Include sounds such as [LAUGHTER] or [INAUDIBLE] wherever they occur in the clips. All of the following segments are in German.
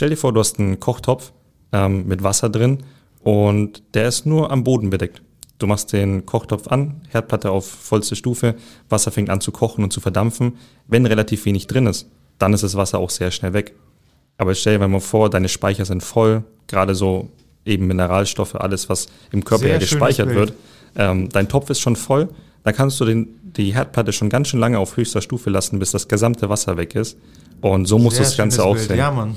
Stell dir vor, du hast einen Kochtopf ähm, mit Wasser drin und der ist nur am Boden bedeckt. Du machst den Kochtopf an, Herdplatte auf vollste Stufe, Wasser fängt an zu kochen und zu verdampfen. Wenn relativ wenig drin ist, dann ist das Wasser auch sehr schnell weg. Aber stell dir mal vor, deine Speicher sind voll, gerade so eben Mineralstoffe, alles, was im Körper ja gespeichert wird. Ähm, dein Topf ist schon voll, dann kannst du den, die Herdplatte schon ganz schön lange auf höchster Stufe lassen, bis das gesamte Wasser weg ist. Und so muss das Ganze aussehen. Ja, Mann.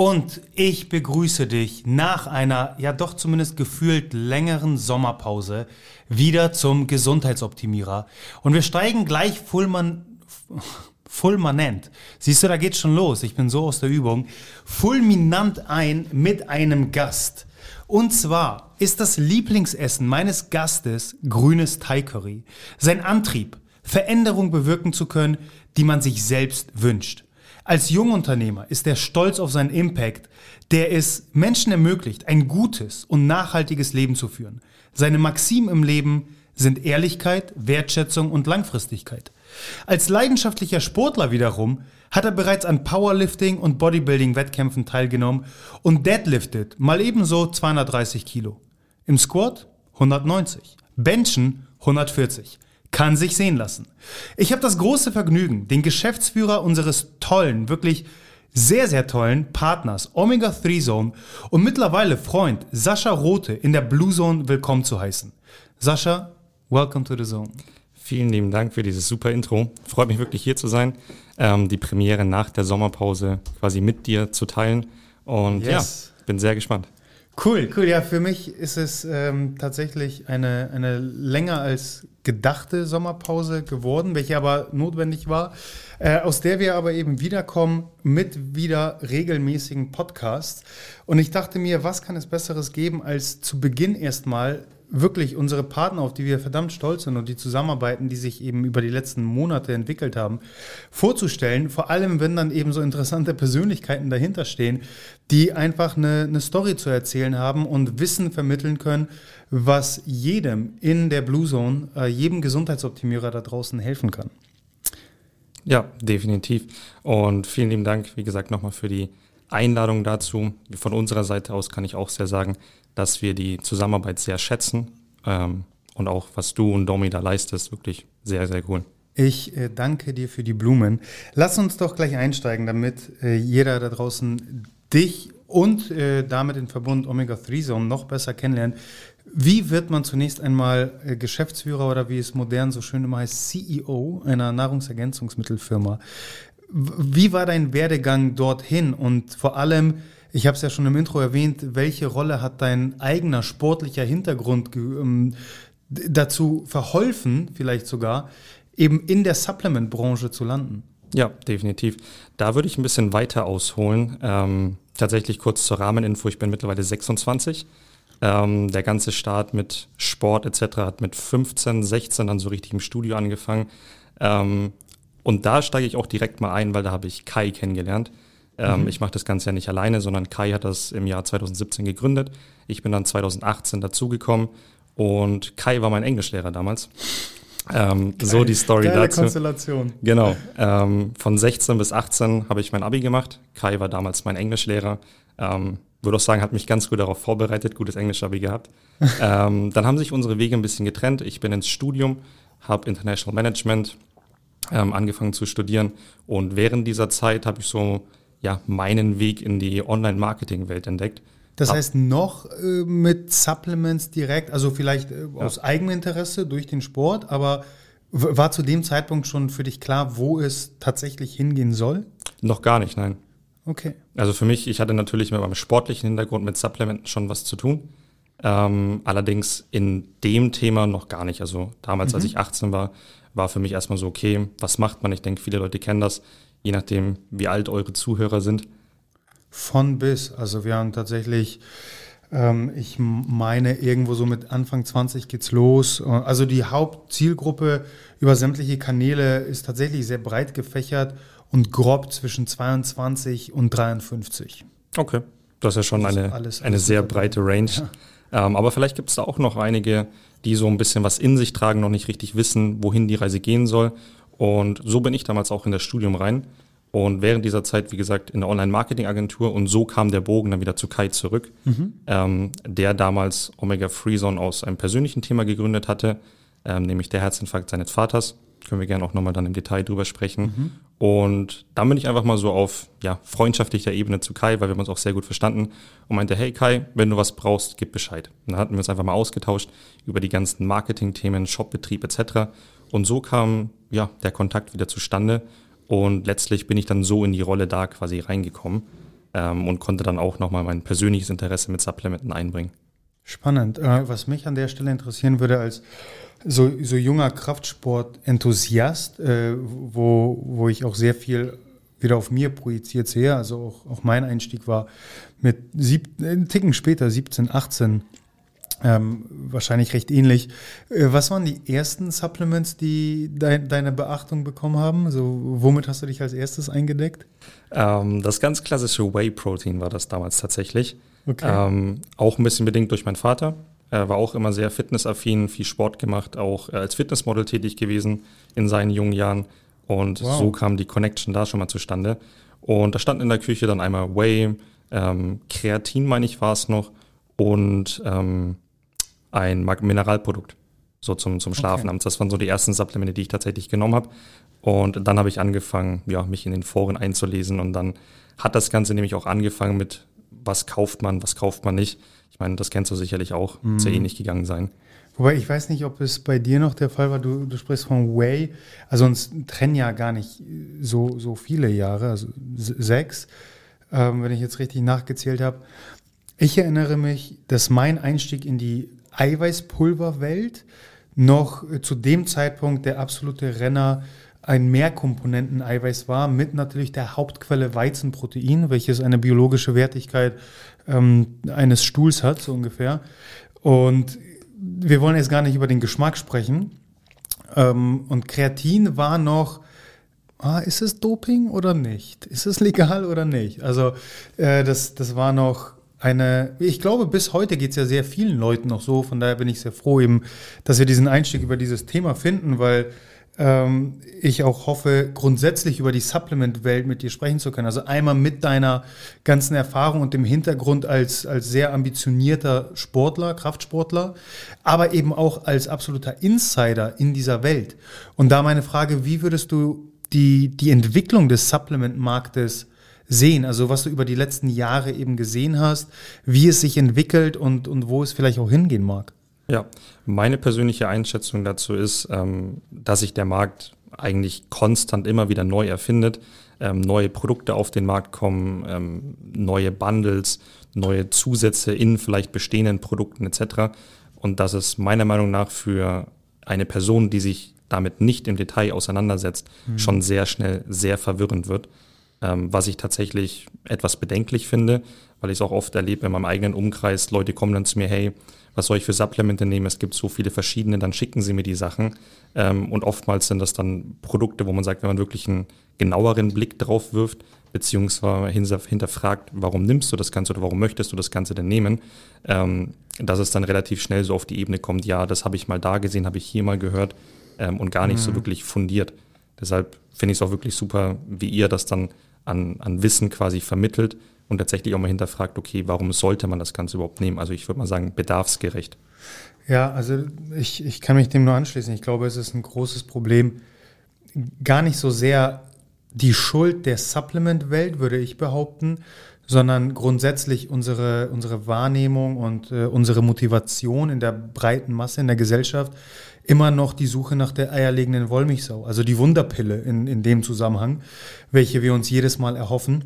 und ich begrüße dich nach einer, ja doch zumindest gefühlt längeren Sommerpause wieder zum Gesundheitsoptimierer. Und wir steigen gleich Fullman, fulminant. Siehst du, da geht's schon los. Ich bin so aus der Übung. Fulminant ein mit einem Gast. Und zwar ist das Lieblingsessen meines Gastes grünes Thai Curry. Sein Antrieb, Veränderung bewirken zu können, die man sich selbst wünscht. Als Jungunternehmer ist er stolz auf seinen Impact, der es Menschen ermöglicht, ein gutes und nachhaltiges Leben zu führen. Seine Maximen im Leben sind Ehrlichkeit, Wertschätzung und Langfristigkeit. Als leidenschaftlicher Sportler wiederum hat er bereits an Powerlifting und Bodybuilding-Wettkämpfen teilgenommen und deadliftet mal ebenso 230 Kilo. Im Squat 190, Benchen 140 kann sich sehen lassen. Ich habe das große Vergnügen, den Geschäftsführer unseres tollen, wirklich sehr, sehr tollen Partners Omega 3 Zone und mittlerweile Freund Sascha Rote in der Blue Zone willkommen zu heißen. Sascha, welcome to the Zone. Vielen lieben Dank für dieses super Intro. Freut mich wirklich hier zu sein, ähm, die Premiere nach der Sommerpause quasi mit dir zu teilen. Und yes. ja, bin sehr gespannt. Cool, cool. Ja, für mich ist es ähm, tatsächlich eine, eine länger als gedachte Sommerpause geworden, welche aber notwendig war, äh, aus der wir aber eben wiederkommen mit wieder regelmäßigen Podcasts. Und ich dachte mir, was kann es Besseres geben, als zu Beginn erstmal wirklich unsere Partner, auf die wir verdammt stolz sind und die Zusammenarbeiten, die sich eben über die letzten Monate entwickelt haben, vorzustellen. Vor allem, wenn dann eben so interessante Persönlichkeiten dahinter stehen, die einfach eine, eine Story zu erzählen haben und Wissen vermitteln können, was jedem in der Blue Zone, äh, jedem Gesundheitsoptimierer da draußen helfen kann. Ja, definitiv. Und vielen lieben Dank, wie gesagt, nochmal für die Einladung dazu. Von unserer Seite aus kann ich auch sehr sagen, dass wir die Zusammenarbeit sehr schätzen ähm, und auch was du und Domi da leistest, wirklich sehr, sehr cool. Ich äh, danke dir für die Blumen. Lass uns doch gleich einsteigen, damit äh, jeder da draußen dich und äh, damit in Verbund Omega 3 Zone noch besser kennenlernt. Wie wird man zunächst einmal Geschäftsführer oder wie es modern so schön immer heißt, CEO einer Nahrungsergänzungsmittelfirma? Wie war dein Werdegang dorthin und vor allem, ich habe es ja schon im Intro erwähnt, welche Rolle hat dein eigener sportlicher Hintergrund ähm, dazu verholfen, vielleicht sogar, eben in der Supplement-Branche zu landen? Ja, definitiv. Da würde ich ein bisschen weiter ausholen. Ähm, tatsächlich kurz zur Rahmeninfo. Ich bin mittlerweile 26. Ähm, der ganze Start mit Sport etc. hat mit 15, 16 dann so richtig im Studio angefangen. Ähm, und da steige ich auch direkt mal ein, weil da habe ich Kai kennengelernt. Ähm, mhm. Ich mache das Ganze ja nicht alleine, sondern Kai hat das im Jahr 2017 gegründet. Ich bin dann 2018 dazugekommen und Kai war mein Englischlehrer damals. Ähm, so die Story Geile dazu. Konstellation. Genau. Ähm, von 16 bis 18 habe ich mein Abi gemacht. Kai war damals mein Englischlehrer. Ähm, würde auch sagen, hat mich ganz gut darauf vorbereitet, gutes Englisch-Abi gehabt. [LAUGHS] ähm, dann haben sich unsere Wege ein bisschen getrennt. Ich bin ins Studium, habe International Management ähm, angefangen zu studieren und während dieser Zeit habe ich so ja, meinen Weg in die Online-Marketing-Welt entdeckt. Das heißt, noch äh, mit Supplements direkt, also vielleicht äh, aus ja. Eigeninteresse durch den Sport, aber war zu dem Zeitpunkt schon für dich klar, wo es tatsächlich hingehen soll? Noch gar nicht, nein. Okay. Also für mich, ich hatte natürlich mit meinem sportlichen Hintergrund mit Supplementen schon was zu tun. Ähm, allerdings in dem Thema noch gar nicht. Also damals, mhm. als ich 18 war, war für mich erstmal so, okay, was macht man? Ich denke, viele Leute kennen das, je nachdem, wie alt eure Zuhörer sind. Von bis. Also wir haben tatsächlich, ähm, ich meine, irgendwo so mit Anfang 20 geht's los. Also die Hauptzielgruppe über sämtliche Kanäle ist tatsächlich sehr breit gefächert und grob zwischen 22 und 53. Okay. Das ist ja schon eine, alles, alles eine sehr breite Range. Ja. Ähm, aber vielleicht gibt es da auch noch einige, die so ein bisschen was in sich tragen, noch nicht richtig wissen, wohin die Reise gehen soll. Und so bin ich damals auch in das Studium rein. Und während dieser Zeit, wie gesagt, in der Online-Marketing-Agentur und so kam der Bogen dann wieder zu Kai zurück, mhm. ähm, der damals Omega Freezone aus einem persönlichen Thema gegründet hatte, ähm, nämlich der Herzinfarkt seines Vaters. Können wir gerne auch nochmal dann im Detail drüber sprechen. Mhm. Und dann bin ich einfach mal so auf ja, freundschaftlicher Ebene zu Kai, weil wir haben uns auch sehr gut verstanden und meinte, hey Kai, wenn du was brauchst, gib Bescheid. Und dann hatten wir uns einfach mal ausgetauscht über die ganzen Marketing-Themen, Shopbetrieb etc. Und so kam ja der Kontakt wieder zustande und letztlich bin ich dann so in die Rolle da quasi reingekommen ähm, und konnte dann auch nochmal mein persönliches Interesse mit Supplementen einbringen. Spannend. Äh, was mich an der Stelle interessieren würde als so, so junger Kraftsport-Enthusiast, äh, wo, wo ich auch sehr viel wieder auf mir projiziert sehe, also auch, auch mein Einstieg war mit sieb, einen Ticken später, 17, 18, ähm, wahrscheinlich recht ähnlich. Äh, was waren die ersten Supplements, die de deine Beachtung bekommen haben? Also, womit hast du dich als erstes eingedeckt? Ähm, das ganz klassische Whey-Protein war das damals tatsächlich. Okay. Ähm, auch ein bisschen bedingt durch meinen Vater. Er war auch immer sehr fitnessaffin, viel Sport gemacht, auch äh, als Fitnessmodel tätig gewesen in seinen jungen Jahren. Und wow. so kam die Connection da schon mal zustande. Und da stand in der Küche dann einmal Whey, ähm, Kreatin, meine ich, war es noch, und ähm, ein Mineralprodukt, so zum, zum Schlafen okay. Das waren so die ersten Supplemente, die ich tatsächlich genommen habe. Und dann habe ich angefangen, ja, mich in den Foren einzulesen und dann hat das Ganze nämlich auch angefangen mit, was kauft man, was kauft man nicht. Ich meine, das kennst du sicherlich auch, mhm. sehr ähnlich gegangen sein. Wobei ich weiß nicht, ob es bei dir noch der Fall war, du, du sprichst von Way, also uns trennen ja gar nicht so, so viele Jahre, also sechs, ähm, wenn ich jetzt richtig nachgezählt habe. Ich erinnere mich, dass mein Einstieg in die Eiweißpulverwelt noch zu dem Zeitpunkt der absolute Renner ein Mehrkomponenten-Eiweiß war, mit natürlich der Hauptquelle Weizenprotein, welches eine biologische Wertigkeit ähm, eines Stuhls hat, so ungefähr. Und wir wollen jetzt gar nicht über den Geschmack sprechen. Ähm, und Kreatin war noch, ah, ist es Doping oder nicht? Ist es legal oder nicht? Also äh, das, das war noch eine, ich glaube, bis heute geht es ja sehr vielen Leuten noch so, von daher bin ich sehr froh eben, dass wir diesen Einstieg über dieses Thema finden, weil ähm, ich auch hoffe, grundsätzlich über die Supplement-Welt mit dir sprechen zu können. Also einmal mit deiner ganzen Erfahrung und dem Hintergrund als, als sehr ambitionierter Sportler, Kraftsportler, aber eben auch als absoluter Insider in dieser Welt. Und da meine Frage, wie würdest du die, die Entwicklung des Supplement-Marktes sehen? Also was du über die letzten Jahre eben gesehen hast, wie es sich entwickelt und, und wo es vielleicht auch hingehen mag? Ja, meine persönliche Einschätzung dazu ist, ähm, dass sich der Markt eigentlich konstant immer wieder neu erfindet, ähm, neue Produkte auf den Markt kommen, ähm, neue Bundles, neue Zusätze in vielleicht bestehenden Produkten etc. Und dass es meiner Meinung nach für eine Person, die sich damit nicht im Detail auseinandersetzt, mhm. schon sehr schnell sehr verwirrend wird ähm, was ich tatsächlich etwas bedenklich finde, weil ich es auch oft erlebe in meinem eigenen Umkreis. Leute kommen dann zu mir, hey, was soll ich für Supplemente nehmen? Es gibt so viele verschiedene, dann schicken sie mir die Sachen. Ähm, und oftmals sind das dann Produkte, wo man sagt, wenn man wirklich einen genaueren Blick drauf wirft, beziehungsweise hinterfragt, warum nimmst du das Ganze oder warum möchtest du das Ganze denn nehmen, ähm, dass es dann relativ schnell so auf die Ebene kommt, ja, das habe ich mal da gesehen, habe ich hier mal gehört ähm, und gar nicht mhm. so wirklich fundiert. Deshalb finde ich es auch wirklich super, wie ihr das dann an, an Wissen quasi vermittelt und tatsächlich auch mal hinterfragt, okay, warum sollte man das Ganze überhaupt nehmen? Also ich würde mal sagen, bedarfsgerecht. Ja, also ich, ich kann mich dem nur anschließen. Ich glaube, es ist ein großes Problem, gar nicht so sehr die Schuld der Supplement-Welt, würde ich behaupten, sondern grundsätzlich unsere, unsere Wahrnehmung und äh, unsere Motivation in der breiten Masse in der Gesellschaft immer noch die Suche nach der eierlegenden Wollmilchsau, also die Wunderpille in, in dem Zusammenhang, welche wir uns jedes Mal erhoffen,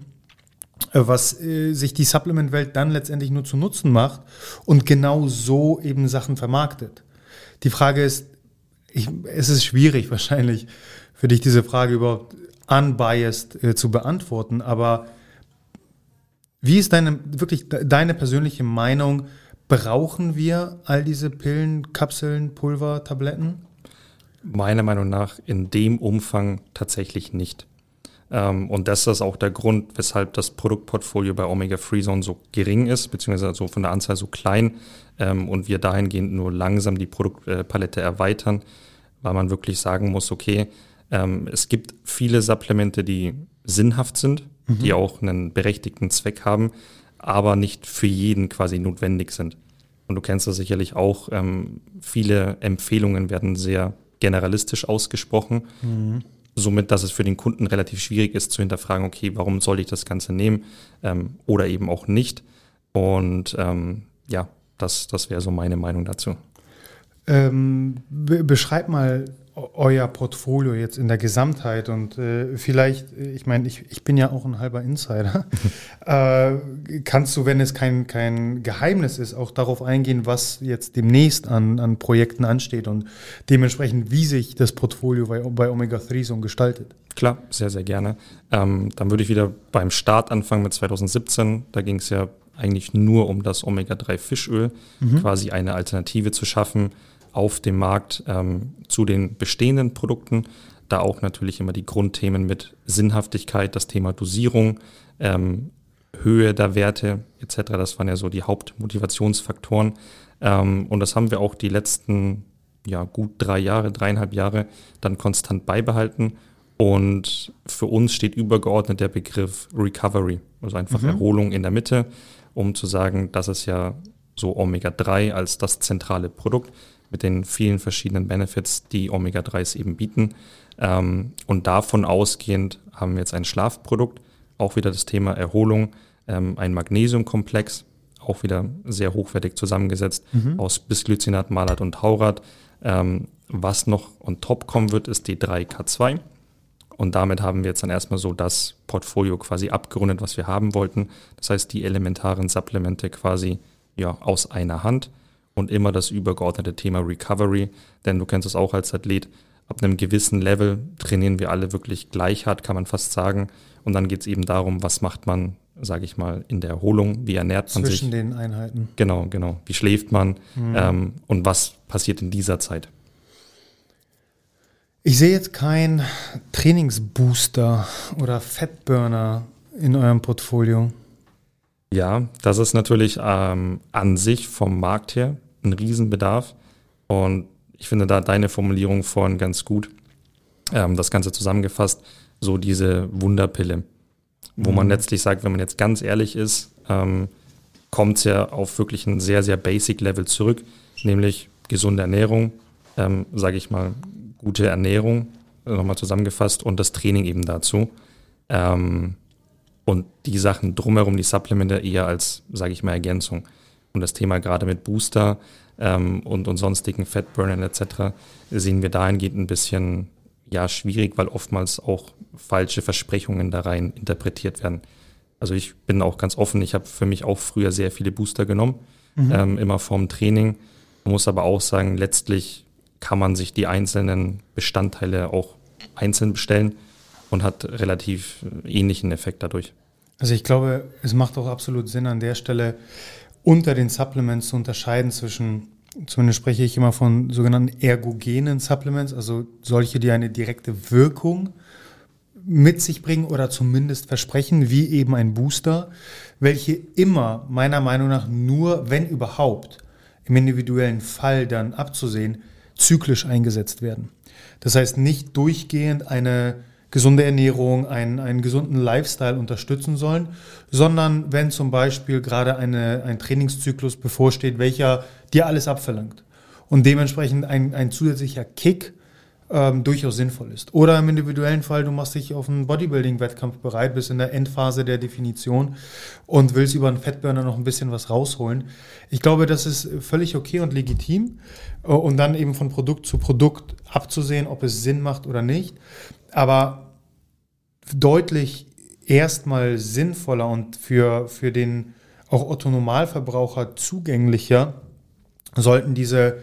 äh, was äh, sich die Supplement-Welt dann letztendlich nur zu Nutzen macht und genau so eben Sachen vermarktet. Die Frage ist, ich, es ist schwierig [LAUGHS] wahrscheinlich für dich diese Frage überhaupt unbiased äh, zu beantworten, aber wie ist deine, wirklich deine persönliche Meinung? Brauchen wir all diese Pillen, Kapseln, Pulver, Tabletten? Meiner Meinung nach in dem Umfang tatsächlich nicht. Ähm, und das ist auch der Grund, weshalb das Produktportfolio bei Omega Free Zone so gering ist, beziehungsweise so von der Anzahl so klein ähm, und wir dahingehend nur langsam die Produktpalette erweitern, weil man wirklich sagen muss, okay, ähm, es gibt viele Supplemente, die sinnhaft sind, mhm. die auch einen berechtigten Zweck haben, aber nicht für jeden quasi notwendig sind. Und du kennst das sicherlich auch, ähm, viele Empfehlungen werden sehr generalistisch ausgesprochen. Mhm. Somit, dass es für den Kunden relativ schwierig ist zu hinterfragen, okay, warum soll ich das Ganze nehmen ähm, oder eben auch nicht. Und ähm, ja, das, das wäre so meine Meinung dazu. Ähm, be beschreib mal euer Portfolio jetzt in der Gesamtheit und äh, vielleicht, äh, ich meine, ich, ich bin ja auch ein halber Insider. [LAUGHS] äh, kannst du, wenn es kein, kein Geheimnis ist, auch darauf eingehen, was jetzt demnächst an, an Projekten ansteht und dementsprechend, wie sich das Portfolio bei, bei Omega 3 so gestaltet? Klar, sehr, sehr gerne. Ähm, dann würde ich wieder beim Start anfangen mit 2017. Da ging es ja eigentlich nur um das Omega 3 Fischöl, mhm. quasi eine Alternative zu schaffen auf dem Markt ähm, zu den bestehenden Produkten. Da auch natürlich immer die Grundthemen mit Sinnhaftigkeit, das Thema Dosierung, ähm, Höhe der Werte etc. Das waren ja so die Hauptmotivationsfaktoren. Ähm, und das haben wir auch die letzten ja, gut drei Jahre, dreieinhalb Jahre dann konstant beibehalten. Und für uns steht übergeordnet der Begriff Recovery, also einfach mhm. Erholung in der Mitte, um zu sagen, das ist ja so Omega-3 als das zentrale Produkt mit den vielen verschiedenen Benefits, die Omega-3s eben bieten. Ähm, und davon ausgehend haben wir jetzt ein Schlafprodukt, auch wieder das Thema Erholung, ähm, ein Magnesiumkomplex, auch wieder sehr hochwertig zusammengesetzt mhm. aus Bisglycinat, Malat und Taurat. Ähm, was noch on top kommen wird, ist die 3K2. Und damit haben wir jetzt dann erstmal so das Portfolio quasi abgerundet, was wir haben wollten. Das heißt, die elementaren Supplemente quasi ja, aus einer Hand und immer das übergeordnete Thema Recovery, denn du kennst es auch als Athlet, ab einem gewissen Level trainieren wir alle wirklich gleich hart, kann man fast sagen. Und dann geht es eben darum, was macht man, sage ich mal, in der Erholung, wie ernährt man Zwischen sich. Zwischen den Einheiten. Genau, genau. Wie schläft man mhm. ähm, und was passiert in dieser Zeit? Ich sehe jetzt keinen Trainingsbooster oder Fettburner in eurem Portfolio. Ja, das ist natürlich ähm, an sich vom Markt her ein Riesenbedarf. Und ich finde da deine Formulierung vorhin ganz gut. Ähm, das Ganze zusammengefasst, so diese Wunderpille, wo mhm. man letztlich sagt, wenn man jetzt ganz ehrlich ist, ähm, kommt es ja auf wirklich ein sehr, sehr basic Level zurück, nämlich gesunde Ernährung, ähm, sage ich mal, gute Ernährung, nochmal zusammengefasst, und das Training eben dazu. Ähm, und die Sachen drumherum, die Supplemente eher als, sage ich mal, Ergänzung. Und das Thema gerade mit Booster ähm, und, und sonstigen Fatburnern etc. sehen wir dahingehend ein bisschen ja, schwierig, weil oftmals auch falsche Versprechungen da rein interpretiert werden. Also ich bin auch ganz offen, ich habe für mich auch früher sehr viele Booster genommen, mhm. ähm, immer vorm Training. Man muss aber auch sagen, letztlich kann man sich die einzelnen Bestandteile auch einzeln bestellen und hat relativ ähnlichen Effekt dadurch. Also ich glaube, es macht auch absolut Sinn an der Stelle unter den Supplements zu unterscheiden zwischen, zumindest spreche ich immer von sogenannten ergogenen Supplements, also solche, die eine direkte Wirkung mit sich bringen oder zumindest versprechen, wie eben ein Booster, welche immer meiner Meinung nach nur, wenn überhaupt, im individuellen Fall dann abzusehen, zyklisch eingesetzt werden. Das heißt nicht durchgehend eine gesunde Ernährung, einen, einen gesunden Lifestyle unterstützen sollen, sondern wenn zum Beispiel gerade eine, ein Trainingszyklus bevorsteht, welcher dir alles abverlangt und dementsprechend ein, ein zusätzlicher Kick ähm, durchaus sinnvoll ist. Oder im individuellen Fall, du machst dich auf einen Bodybuilding-Wettkampf bereit, bist in der Endphase der Definition und willst über einen Fettburner noch ein bisschen was rausholen. Ich glaube, das ist völlig okay und legitim äh, und dann eben von Produkt zu Produkt abzusehen, ob es Sinn macht oder nicht. Aber deutlich erstmal sinnvoller und für, für den auch Otto-Normalverbraucher zugänglicher sollten diese,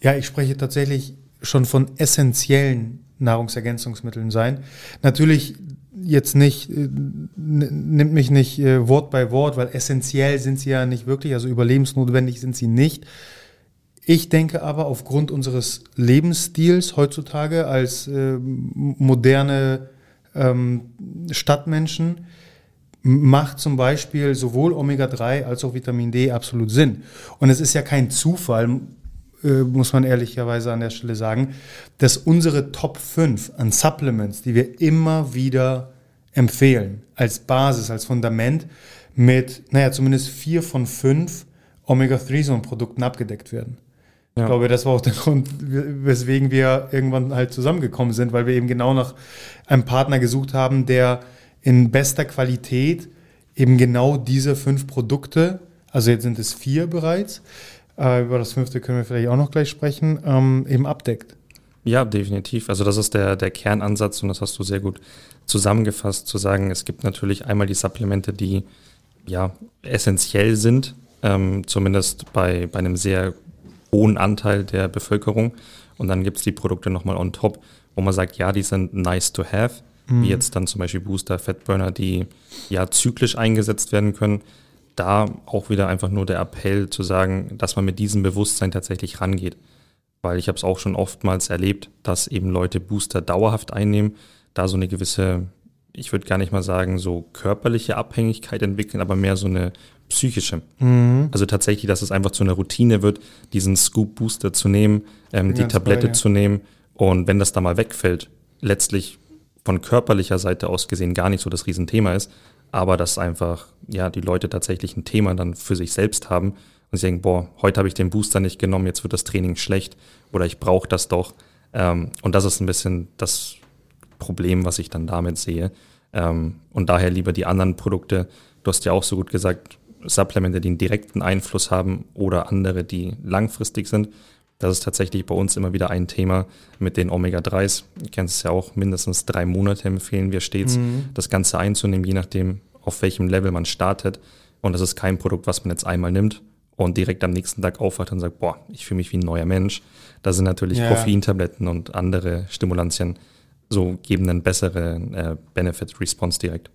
ja, ich spreche tatsächlich schon von essentiellen Nahrungsergänzungsmitteln sein. Natürlich jetzt nicht, äh, nimmt mich nicht äh, Wort bei Wort, weil essentiell sind sie ja nicht wirklich, also überlebensnotwendig sind sie nicht. Ich denke aber aufgrund unseres Lebensstils heutzutage als äh, moderne ähm, Stadtmenschen macht zum Beispiel sowohl Omega-3 als auch Vitamin D absolut Sinn. Und es ist ja kein Zufall, äh, muss man ehrlicherweise an der Stelle sagen, dass unsere Top 5 an Supplements, die wir immer wieder empfehlen, als Basis, als Fundament, mit, naja, zumindest vier von fünf Omega-3-Zone-Produkten abgedeckt werden. Ja. Ich glaube, das war auch der [LAUGHS] Grund, weswegen wir irgendwann halt zusammengekommen sind, weil wir eben genau nach einem Partner gesucht haben, der in bester Qualität eben genau diese fünf Produkte, also jetzt sind es vier bereits, äh, über das fünfte können wir vielleicht auch noch gleich sprechen, ähm, eben abdeckt. Ja, definitiv. Also das ist der, der Kernansatz und das hast du sehr gut zusammengefasst, zu sagen, es gibt natürlich einmal die Supplemente, die ja essentiell sind, ähm, zumindest bei, bei einem sehr hohen Anteil der Bevölkerung. Und dann gibt es die Produkte nochmal on top, wo man sagt, ja, die sind nice to have, mhm. wie jetzt dann zum Beispiel Booster, Fatburner, die ja zyklisch eingesetzt werden können. Da auch wieder einfach nur der Appell zu sagen, dass man mit diesem Bewusstsein tatsächlich rangeht. Weil ich habe es auch schon oftmals erlebt, dass eben Leute Booster dauerhaft einnehmen, da so eine gewisse, ich würde gar nicht mal sagen, so körperliche Abhängigkeit entwickeln, aber mehr so eine psychische. Mhm. Also tatsächlich, dass es einfach zu einer Routine wird, diesen Scoop Booster zu nehmen, ähm, die Tablette bei, ja. zu nehmen und wenn das da mal wegfällt, letztlich von körperlicher Seite aus gesehen gar nicht so das Riesenthema ist, aber dass einfach ja die Leute tatsächlich ein Thema dann für sich selbst haben und sie denken, boah, heute habe ich den Booster nicht genommen, jetzt wird das Training schlecht oder ich brauche das doch. Ähm, und das ist ein bisschen das Problem, was ich dann damit sehe. Ähm, und daher lieber die anderen Produkte. Du hast ja auch so gut gesagt, Supplemente, die einen direkten Einfluss haben oder andere, die langfristig sind. Das ist tatsächlich bei uns immer wieder ein Thema mit den Omega-3s. Du kennst es ja auch, mindestens drei Monate empfehlen wir stets, mhm. das Ganze einzunehmen, je nachdem, auf welchem Level man startet. Und das ist kein Produkt, was man jetzt einmal nimmt und direkt am nächsten Tag aufwacht und sagt, boah, ich fühle mich wie ein neuer Mensch. Da sind natürlich ja. Koffeintabletten und andere Stimulantien so geben einen besseren äh, Benefit-Response direkt.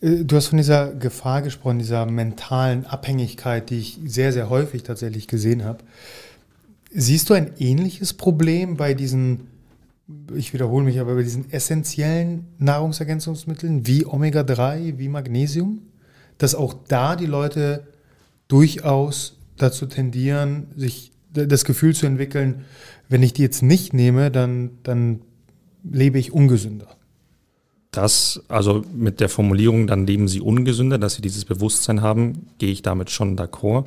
Äh, du hast von dieser Gefahr gesprochen, dieser mentalen Abhängigkeit, die ich sehr, sehr häufig tatsächlich gesehen habe. Siehst du ein ähnliches Problem bei diesen, ich wiederhole mich, aber bei diesen essentiellen Nahrungsergänzungsmitteln wie Omega-3, wie Magnesium, dass auch da die Leute durchaus dazu tendieren, sich das Gefühl zu entwickeln, wenn ich die jetzt nicht nehme, dann, dann lebe ich ungesünder. Das, also mit der Formulierung, dann leben sie ungesünder, dass sie dieses Bewusstsein haben, gehe ich damit schon d'accord.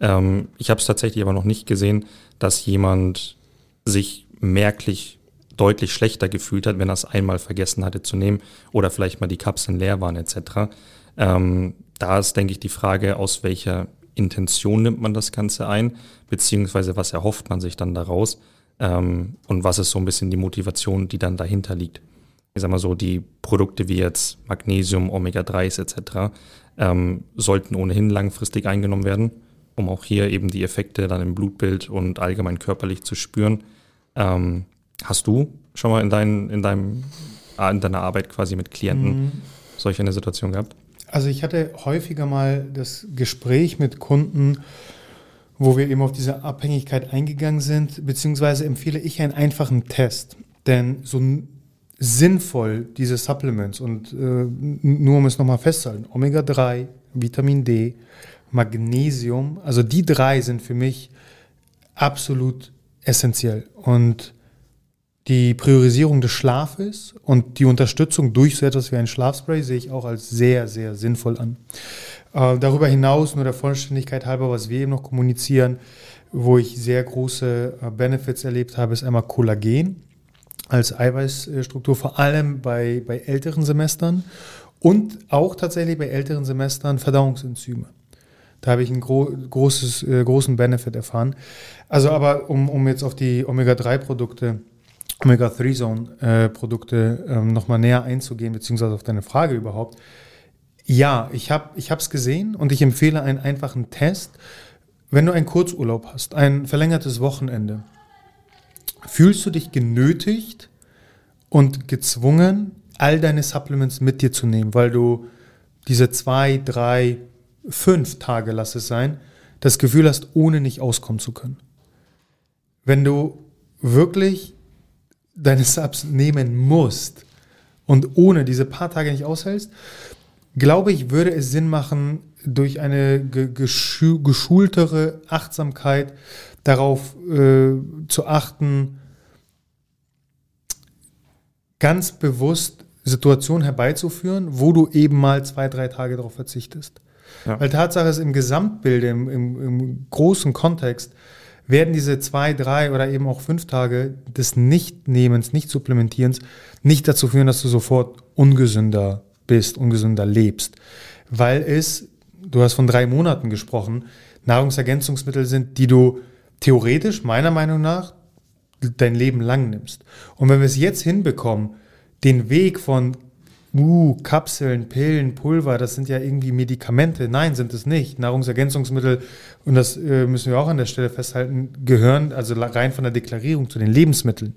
Ähm, ich habe es tatsächlich aber noch nicht gesehen, dass jemand sich merklich deutlich schlechter gefühlt hat, wenn er es einmal vergessen hatte zu nehmen oder vielleicht mal die Kapseln leer waren etc. Ähm, da ist, denke ich, die Frage, aus welcher Intention nimmt man das Ganze ein, beziehungsweise was erhofft man sich dann daraus ähm, und was ist so ein bisschen die Motivation, die dann dahinter liegt. Ich sag mal so, die Produkte wie jetzt Magnesium, Omega-3s etc. Ähm, sollten ohnehin langfristig eingenommen werden um auch hier eben die Effekte dann im Blutbild und allgemein körperlich zu spüren. Ähm, hast du schon mal in, dein, in, deinem, in deiner Arbeit quasi mit Klienten mhm. solch eine Situation gehabt? Also ich hatte häufiger mal das Gespräch mit Kunden, wo wir eben auf diese Abhängigkeit eingegangen sind, beziehungsweise empfehle ich einen einfachen Test. Denn so sinnvoll diese Supplements und äh, nur um es nochmal festzuhalten, Omega-3, Vitamin D, Magnesium, also die drei sind für mich absolut essentiell. Und die Priorisierung des Schlafes und die Unterstützung durch so etwas wie ein Schlafspray sehe ich auch als sehr, sehr sinnvoll an. Äh, darüber hinaus, nur der Vollständigkeit halber, was wir eben noch kommunizieren, wo ich sehr große äh, Benefits erlebt habe, ist einmal Kollagen. Als Eiweißstruktur, vor allem bei, bei älteren Semestern und auch tatsächlich bei älteren Semestern Verdauungsenzyme. Da habe ich einen gro großes, äh, großen Benefit erfahren. Also aber, um, um jetzt auf die Omega-3-Produkte, Omega-3-Zone-Produkte äh, ähm, nochmal näher einzugehen, beziehungsweise auf deine Frage überhaupt. Ja, ich habe es gesehen und ich empfehle einen einfachen Test. Wenn du einen Kurzurlaub hast, ein verlängertes Wochenende, fühlst du dich genötigt und gezwungen, all deine Supplements mit dir zu nehmen, weil du diese zwei, drei, fünf Tage, lass es sein, das Gefühl hast, ohne nicht auskommen zu können. Wenn du wirklich deine Subs nehmen musst und ohne diese paar Tage nicht aushältst, glaube ich, würde es Sinn machen, durch eine geschultere Achtsamkeit darauf äh, zu achten, ganz bewusst Situationen herbeizuführen, wo du eben mal zwei, drei Tage darauf verzichtest. Ja. Weil Tatsache ist, im Gesamtbild, im, im, im, großen Kontext, werden diese zwei, drei oder eben auch fünf Tage des Nichtnehmens, Nicht-Supplementierens nicht dazu führen, dass du sofort ungesünder bist, ungesünder lebst. Weil es, du hast von drei Monaten gesprochen, Nahrungsergänzungsmittel sind, die du theoretisch, meiner Meinung nach, dein Leben lang nimmst. Und wenn wir es jetzt hinbekommen, den Weg von uh, Kapseln, Pillen, Pulver, das sind ja irgendwie Medikamente. Nein, sind es nicht. Nahrungsergänzungsmittel, und das äh, müssen wir auch an der Stelle festhalten, gehören also rein von der Deklarierung zu den Lebensmitteln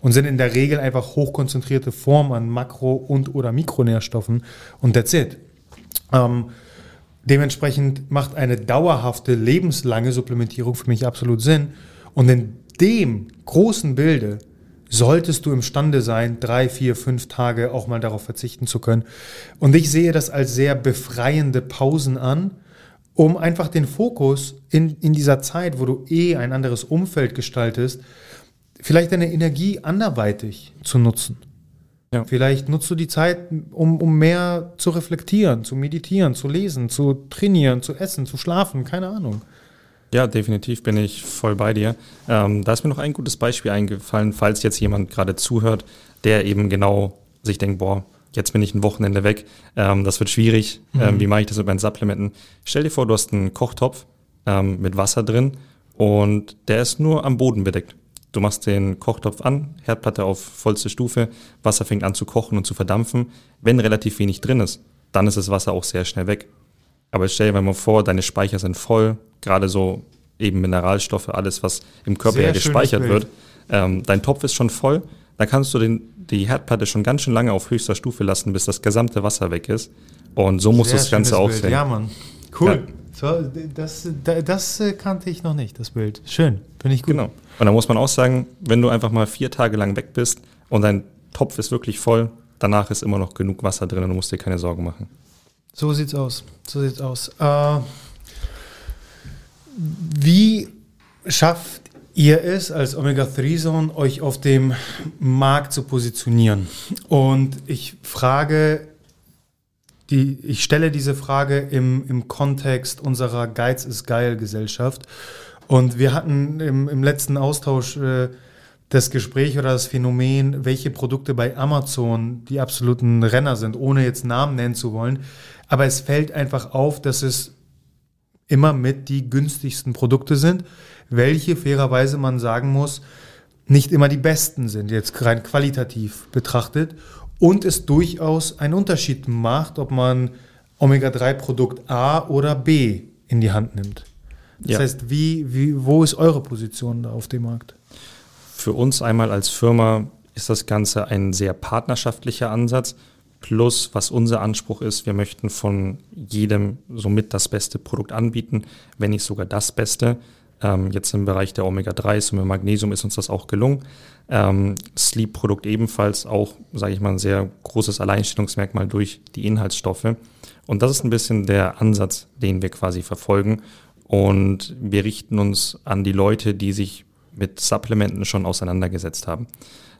und sind in der Regel einfach hochkonzentrierte Formen an Makro- und oder Mikronährstoffen und that's it. Ähm, dementsprechend macht eine dauerhafte, lebenslange Supplementierung für mich absolut Sinn. Und in dem großen Bilde solltest du imstande sein, drei, vier, fünf Tage auch mal darauf verzichten zu können. Und ich sehe das als sehr befreiende Pausen an, um einfach den Fokus in, in dieser Zeit, wo du eh ein anderes Umfeld gestaltest, vielleicht deine Energie anderweitig zu nutzen. Ja. Vielleicht nutzt du die Zeit, um, um mehr zu reflektieren, zu meditieren, zu lesen, zu trainieren, zu essen, zu schlafen, keine Ahnung. Ja, definitiv bin ich voll bei dir. Ähm, da ist mir noch ein gutes Beispiel eingefallen, falls jetzt jemand gerade zuhört, der eben genau sich denkt, boah, jetzt bin ich ein Wochenende weg, ähm, das wird schwierig, mhm. ähm, wie mache ich das mit meinen Supplementen? Stell dir vor, du hast einen Kochtopf ähm, mit Wasser drin und der ist nur am Boden bedeckt. Du machst den Kochtopf an, Herdplatte auf vollste Stufe, Wasser fängt an zu kochen und zu verdampfen. Wenn relativ wenig drin ist, dann ist das Wasser auch sehr schnell weg. Aber stell dir mal vor, deine Speicher sind voll, gerade so eben Mineralstoffe, alles, was im Körper ja gespeichert wird. Ähm, dein Topf ist schon voll, dann kannst du den, die Herdplatte schon ganz schön lange auf höchster Stufe lassen, bis das gesamte Wasser weg ist. Und so muss das Ganze aussehen. Ja, Mann. Cool. Ja. So, das, das, äh, kannte ich noch nicht, das Bild. Schön, finde ich gut. Genau. Und da muss man auch sagen, wenn du einfach mal vier Tage lang weg bist und dein Topf ist wirklich voll, danach ist immer noch genug Wasser drin und du musst dir keine Sorgen machen. So sieht's aus. So sieht's aus. Äh, wie schafft ihr es als Omega-3-Zone, euch auf dem Markt zu positionieren? Und ich frage, die, ich stelle diese Frage im, im Kontext unserer Geiz ist geil Gesellschaft. Und wir hatten im, im letzten Austausch äh, das Gespräch oder das Phänomen, welche Produkte bei Amazon die absoluten Renner sind, ohne jetzt Namen nennen zu wollen. Aber es fällt einfach auf, dass es immer mit die günstigsten Produkte sind, welche fairerweise man sagen muss, nicht immer die besten sind, jetzt rein qualitativ betrachtet. Und es durchaus einen Unterschied macht, ob man Omega-3-Produkt A oder B in die Hand nimmt. Das ja. heißt, wie, wie, wo ist eure Position da auf dem Markt? Für uns einmal als Firma ist das Ganze ein sehr partnerschaftlicher Ansatz. Plus, was unser Anspruch ist, wir möchten von jedem somit das beste Produkt anbieten, wenn nicht sogar das Beste. Ähm, jetzt im Bereich der Omega-3s und Magnesium ist uns das auch gelungen. Ähm, Sleep-Produkt ebenfalls auch, sage ich mal, ein sehr großes Alleinstellungsmerkmal durch die Inhaltsstoffe. Und das ist ein bisschen der Ansatz, den wir quasi verfolgen. Und wir richten uns an die Leute, die sich mit Supplementen schon auseinandergesetzt haben.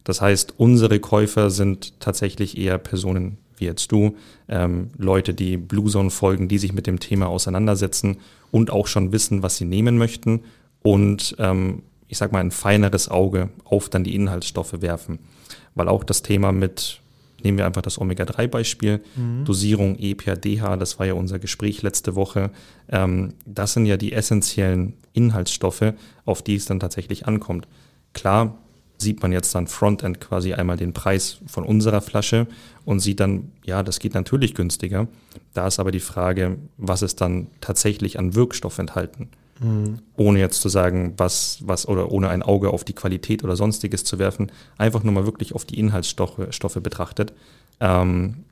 Das heißt, unsere Käufer sind tatsächlich eher Personen wie jetzt du, ähm, Leute, die Blue Zone folgen, die sich mit dem Thema auseinandersetzen und auch schon wissen, was sie nehmen möchten und ähm, ich sag mal, ein feineres Auge auf dann die Inhaltsstoffe werfen. Weil auch das Thema mit, nehmen wir einfach das Omega-3-Beispiel, mhm. Dosierung EPA, DH, das war ja unser Gespräch letzte Woche. Ähm, das sind ja die essentiellen Inhaltsstoffe, auf die es dann tatsächlich ankommt. Klar, sieht man jetzt dann Frontend quasi einmal den Preis von unserer Flasche und sieht dann, ja, das geht natürlich günstiger. Da ist aber die Frage, was ist dann tatsächlich an Wirkstoff enthalten? Mhm. Ohne jetzt zu sagen, was, was, oder ohne ein Auge auf die Qualität oder sonstiges zu werfen, einfach nur mal wirklich auf die Inhaltsstoffe Stoffe betrachtet. Ähm,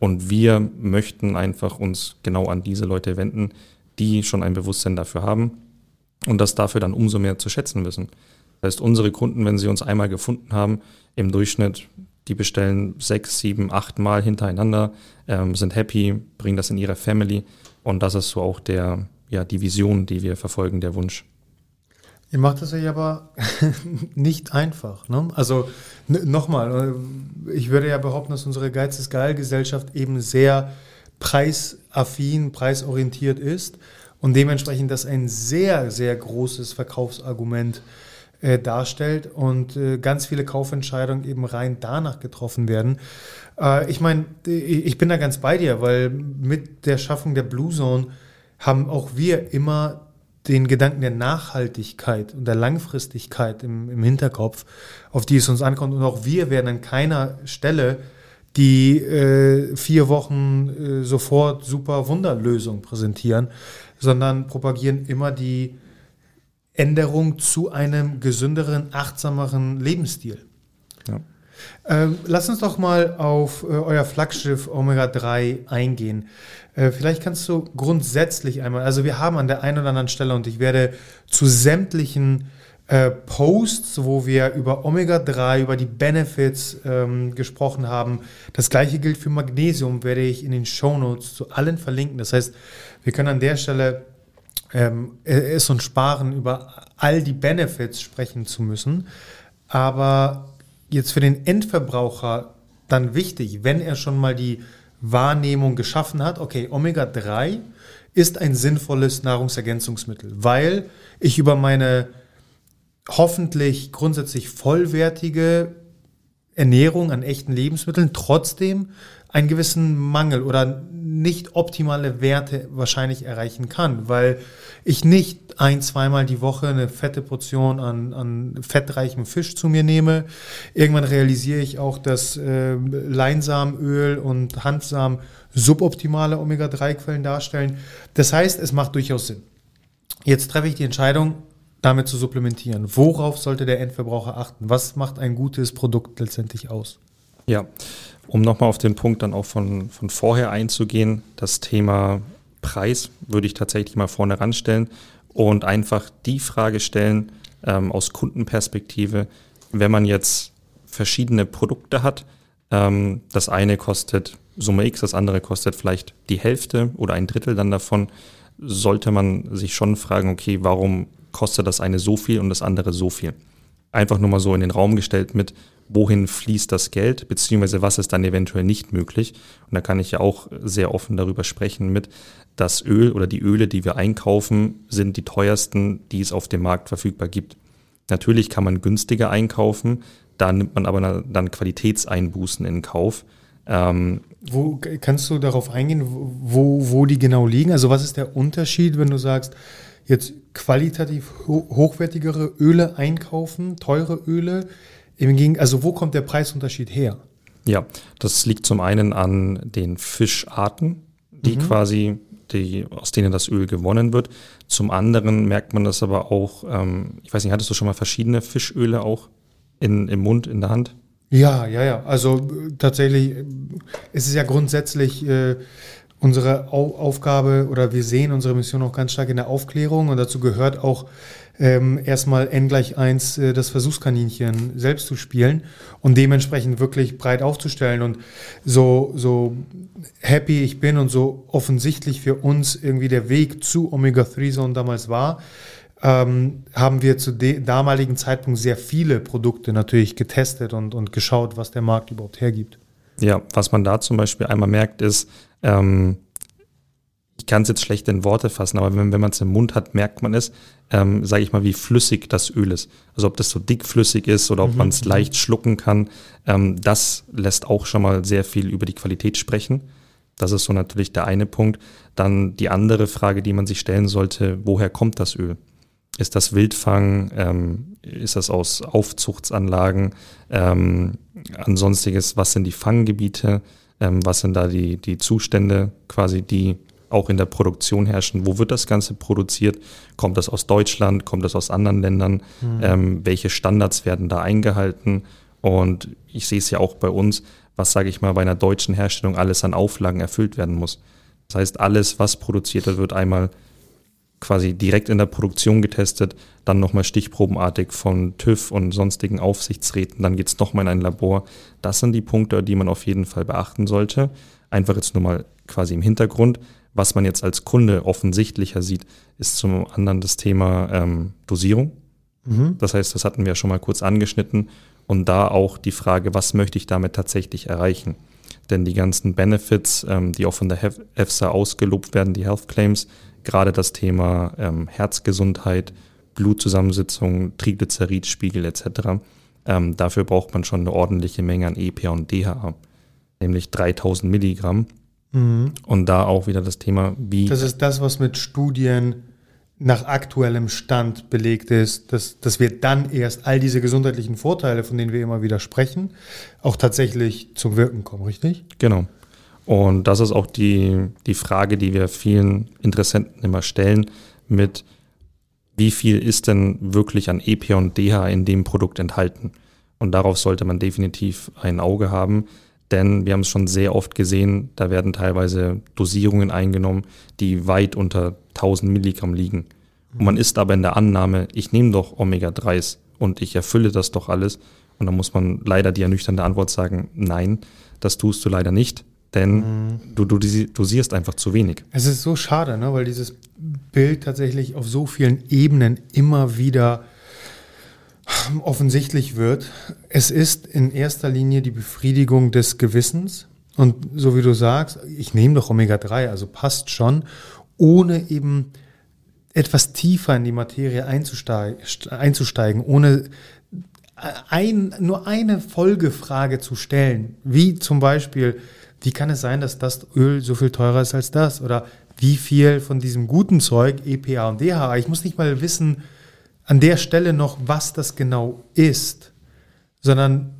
und wir möchten einfach uns genau an diese Leute wenden, die schon ein Bewusstsein dafür haben und das dafür dann umso mehr zu schätzen wissen. Das heißt, unsere Kunden, wenn sie uns einmal gefunden haben, im Durchschnitt, die bestellen sechs, sieben, acht Mal hintereinander, ähm, sind happy, bringen das in ihre Family und das ist so auch der, ja, die Vision, die wir verfolgen, der Wunsch. Ihr macht es euch aber [LAUGHS] nicht einfach. Ne? Also nochmal, äh, ich würde ja behaupten, dass unsere Geiz ist geil Gesellschaft eben sehr preisaffin, preisorientiert ist und dementsprechend das ein sehr, sehr großes Verkaufsargument ist äh, darstellt und äh, ganz viele Kaufentscheidungen eben rein danach getroffen werden. Äh, ich meine, ich bin da ganz bei dir, weil mit der Schaffung der Blue Zone haben auch wir immer den Gedanken der Nachhaltigkeit und der Langfristigkeit im, im Hinterkopf, auf die es uns ankommt. Und auch wir werden an keiner Stelle die äh, vier Wochen äh, sofort super Wunderlösung präsentieren, sondern propagieren immer die Änderung zu einem gesünderen, achtsameren Lebensstil. Ja. Ähm, lass uns doch mal auf äh, euer Flaggschiff Omega 3 eingehen. Äh, vielleicht kannst du grundsätzlich einmal, also wir haben an der einen oder anderen Stelle und ich werde zu sämtlichen äh, Posts, wo wir über Omega 3, über die Benefits ähm, gesprochen haben. Das gleiche gilt für Magnesium, werde ich in den Show Notes zu allen verlinken. Das heißt, wir können an der Stelle ähm, es uns sparen, über all die Benefits sprechen zu müssen. Aber jetzt für den Endverbraucher dann wichtig, wenn er schon mal die Wahrnehmung geschaffen hat, okay, Omega-3 ist ein sinnvolles Nahrungsergänzungsmittel, weil ich über meine hoffentlich grundsätzlich vollwertige Ernährung an echten Lebensmitteln trotzdem einen gewissen Mangel oder nicht optimale Werte wahrscheinlich erreichen kann, weil ich nicht ein, zweimal die Woche eine fette Portion an, an fettreichem Fisch zu mir nehme. Irgendwann realisiere ich auch, dass äh, Leinsamenöl und Hanfsamen suboptimale Omega-3-Quellen darstellen. Das heißt, es macht durchaus Sinn. Jetzt treffe ich die Entscheidung, damit zu supplementieren. Worauf sollte der Endverbraucher achten? Was macht ein gutes Produkt letztendlich aus? Ja, um nochmal auf den Punkt dann auch von, von vorher einzugehen, das Thema Preis würde ich tatsächlich mal vorne ranstellen und einfach die Frage stellen ähm, aus Kundenperspektive, wenn man jetzt verschiedene Produkte hat, ähm, das eine kostet Summe X, das andere kostet vielleicht die Hälfte oder ein Drittel dann davon, sollte man sich schon fragen, okay, warum kostet das eine so viel und das andere so viel? Einfach nur mal so in den Raum gestellt mit, wohin fließt das Geld, beziehungsweise was ist dann eventuell nicht möglich. Und da kann ich ja auch sehr offen darüber sprechen mit, das Öl oder die Öle, die wir einkaufen, sind die teuersten, die es auf dem Markt verfügbar gibt. Natürlich kann man günstiger einkaufen, da nimmt man aber dann Qualitätseinbußen in Kauf. Ähm, wo kannst du darauf eingehen, wo, wo die genau liegen? Also was ist der Unterschied, wenn du sagst, jetzt qualitativ hochwertigere Öle einkaufen, teure Öle, also wo kommt der Preisunterschied her? Ja, das liegt zum einen an den Fischarten, die mhm. quasi, die, aus denen das Öl gewonnen wird. Zum anderen merkt man das aber auch, ähm, ich weiß nicht, hattest du schon mal verschiedene Fischöle auch in, im Mund, in der Hand? Ja, ja, ja. Also äh, tatsächlich äh, ist es ja grundsätzlich äh, unsere Au Aufgabe oder wir sehen unsere Mission auch ganz stark in der Aufklärung und dazu gehört auch ähm, erstmal n gleich 1 äh, das Versuchskaninchen selbst zu spielen und dementsprechend wirklich breit aufzustellen und so, so happy ich bin und so offensichtlich für uns irgendwie der Weg zu Omega-3-Zone damals war, ähm, haben wir zu dem damaligen Zeitpunkt sehr viele Produkte natürlich getestet und, und geschaut, was der Markt überhaupt hergibt. Ja, was man da zum Beispiel einmal merkt, ist, ähm, ich kann es jetzt schlecht in Worte fassen, aber wenn, wenn man es im Mund hat, merkt man es, ähm, sage ich mal, wie flüssig das Öl ist. Also ob das so dickflüssig ist oder ob mhm. man es leicht schlucken kann, ähm, das lässt auch schon mal sehr viel über die Qualität sprechen. Das ist so natürlich der eine Punkt. Dann die andere Frage, die man sich stellen sollte, woher kommt das Öl? Ist das Wildfang? Ähm, ist das aus Aufzuchtsanlagen? Ähm, ansonstiges, was sind die Fanggebiete? Ähm, was sind da die, die Zustände quasi, die auch in der Produktion herrschen. Wo wird das Ganze produziert? Kommt das aus Deutschland? Kommt das aus anderen Ländern? Mhm. Ähm, welche Standards werden da eingehalten? Und ich sehe es ja auch bei uns, was, sage ich mal, bei einer deutschen Herstellung alles an Auflagen erfüllt werden muss. Das heißt, alles, was produziert wird, wird einmal quasi direkt in der Produktion getestet, dann nochmal stichprobenartig von TÜV und sonstigen Aufsichtsräten, dann geht es nochmal in ein Labor. Das sind die Punkte, die man auf jeden Fall beachten sollte. Einfach jetzt nur mal quasi im Hintergrund. Was man jetzt als Kunde offensichtlicher sieht, ist zum anderen das Thema ähm, Dosierung. Mhm. Das heißt, das hatten wir schon mal kurz angeschnitten. Und da auch die Frage, was möchte ich damit tatsächlich erreichen? Denn die ganzen Benefits, ähm, die auch von der EFSA ausgelobt werden, die Health Claims, gerade das Thema ähm, Herzgesundheit, Blutzusammensetzung, Triglyceridspiegel etc., ähm, dafür braucht man schon eine ordentliche Menge an EPA und DHA, nämlich 3000 Milligramm. Mhm. Und da auch wieder das Thema, wie. Das ist das, was mit Studien nach aktuellem Stand belegt ist, dass, dass wir dann erst all diese gesundheitlichen Vorteile, von denen wir immer wieder sprechen, auch tatsächlich zum Wirken kommen, richtig? Genau. Und das ist auch die, die Frage, die wir vielen Interessenten immer stellen, mit wie viel ist denn wirklich an EPA und DH in dem Produkt enthalten? Und darauf sollte man definitiv ein Auge haben, denn wir haben es schon sehr oft gesehen, da werden teilweise Dosierungen eingenommen, die weit unter 1000 Milligramm liegen. Und man ist aber in der Annahme, ich nehme doch Omega-3s und ich erfülle das doch alles. Und dann muss man leider die ernüchternde Antwort sagen, nein, das tust du leider nicht, denn mhm. du, du dosierst einfach zu wenig. Es ist so schade, ne? weil dieses Bild tatsächlich auf so vielen Ebenen immer wieder offensichtlich wird, es ist in erster Linie die Befriedigung des Gewissens. Und so wie du sagst, ich nehme doch Omega-3, also passt schon, ohne eben etwas tiefer in die Materie einzusteigen, ohne ein, nur eine Folgefrage zu stellen, wie zum Beispiel, wie kann es sein, dass das Öl so viel teurer ist als das? Oder wie viel von diesem guten Zeug, EPA und DHA, ich muss nicht mal wissen, an der Stelle noch, was das genau ist, sondern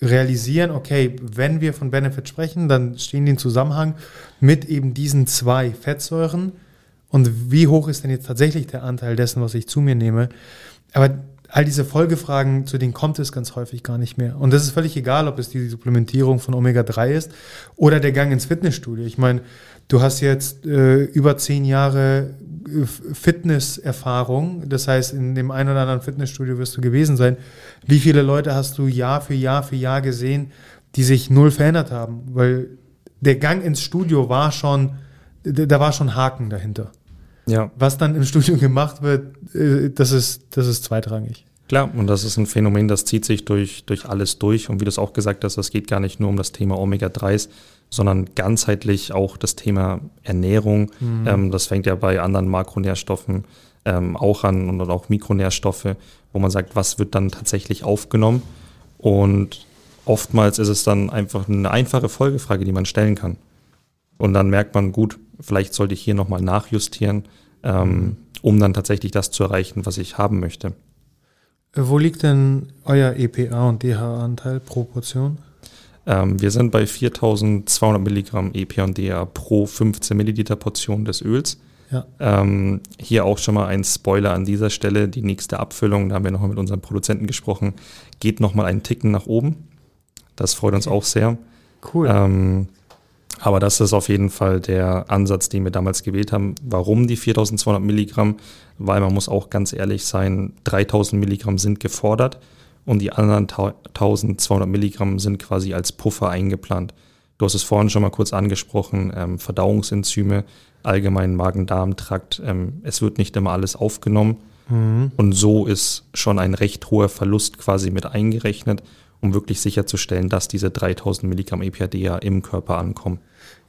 realisieren, okay, wenn wir von Benefit sprechen, dann stehen die in Zusammenhang mit eben diesen zwei Fettsäuren und wie hoch ist denn jetzt tatsächlich der Anteil dessen, was ich zu mir nehme. Aber all diese Folgefragen, zu denen kommt es ganz häufig gar nicht mehr. Und das ist völlig egal, ob es die Supplementierung von Omega-3 ist oder der Gang ins Fitnessstudio. Ich meine, du hast jetzt äh, über zehn Jahre Fitnesserfahrung, das heißt, in dem einen oder anderen Fitnessstudio wirst du gewesen sein. Wie viele Leute hast du Jahr für Jahr für Jahr gesehen, die sich null verändert haben? Weil der Gang ins Studio war schon, da war schon Haken dahinter. Ja. Was dann im Studio gemacht wird, äh, das ist, das ist zweitrangig. Klar, und das ist ein Phänomen, das zieht sich durch, durch alles durch. Und wie du es auch gesagt hast, es geht gar nicht nur um das Thema Omega-3s, sondern ganzheitlich auch das Thema Ernährung. Mhm. Ähm, das fängt ja bei anderen Makronährstoffen ähm, auch an und auch Mikronährstoffe, wo man sagt, was wird dann tatsächlich aufgenommen. Und oftmals ist es dann einfach eine einfache Folgefrage, die man stellen kann. Und dann merkt man, gut, vielleicht sollte ich hier nochmal nachjustieren, ähm, um dann tatsächlich das zu erreichen, was ich haben möchte. Wo liegt denn euer EPA und DHA-Anteil pro Portion? Ähm, wir sind bei 4200 Milligramm EPA und DHA pro 15 Milliliter Portion des Öls. Ja. Ähm, hier auch schon mal ein Spoiler an dieser Stelle. Die nächste Abfüllung, da haben wir nochmal mit unserem Produzenten gesprochen, geht nochmal einen Ticken nach oben. Das freut uns auch sehr. Cool. Ähm, aber das ist auf jeden Fall der Ansatz, den wir damals gewählt haben. Warum die 4200 Milligramm? Weil man muss auch ganz ehrlich sein, 3000 Milligramm sind gefordert und die anderen 1200 Milligramm sind quasi als Puffer eingeplant. Du hast es vorhin schon mal kurz angesprochen, ähm, Verdauungsenzyme, allgemein Magen-Darm-Trakt. Ähm, es wird nicht immer alles aufgenommen. Mhm. Und so ist schon ein recht hoher Verlust quasi mit eingerechnet. Um wirklich sicherzustellen, dass diese 3000 Milligramm EPA im Körper ankommen.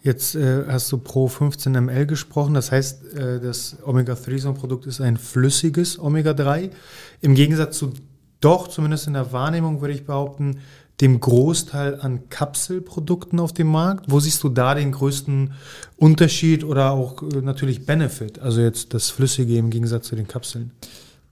Jetzt äh, hast du pro 15 ml gesprochen, das heißt, äh, das Omega-3-Produkt ist ein flüssiges Omega-3. Im Gegensatz zu doch, zumindest in der Wahrnehmung würde ich behaupten, dem Großteil an Kapselprodukten auf dem Markt. Wo siehst du da den größten Unterschied oder auch äh, natürlich Benefit? Also jetzt das Flüssige im Gegensatz zu den Kapseln.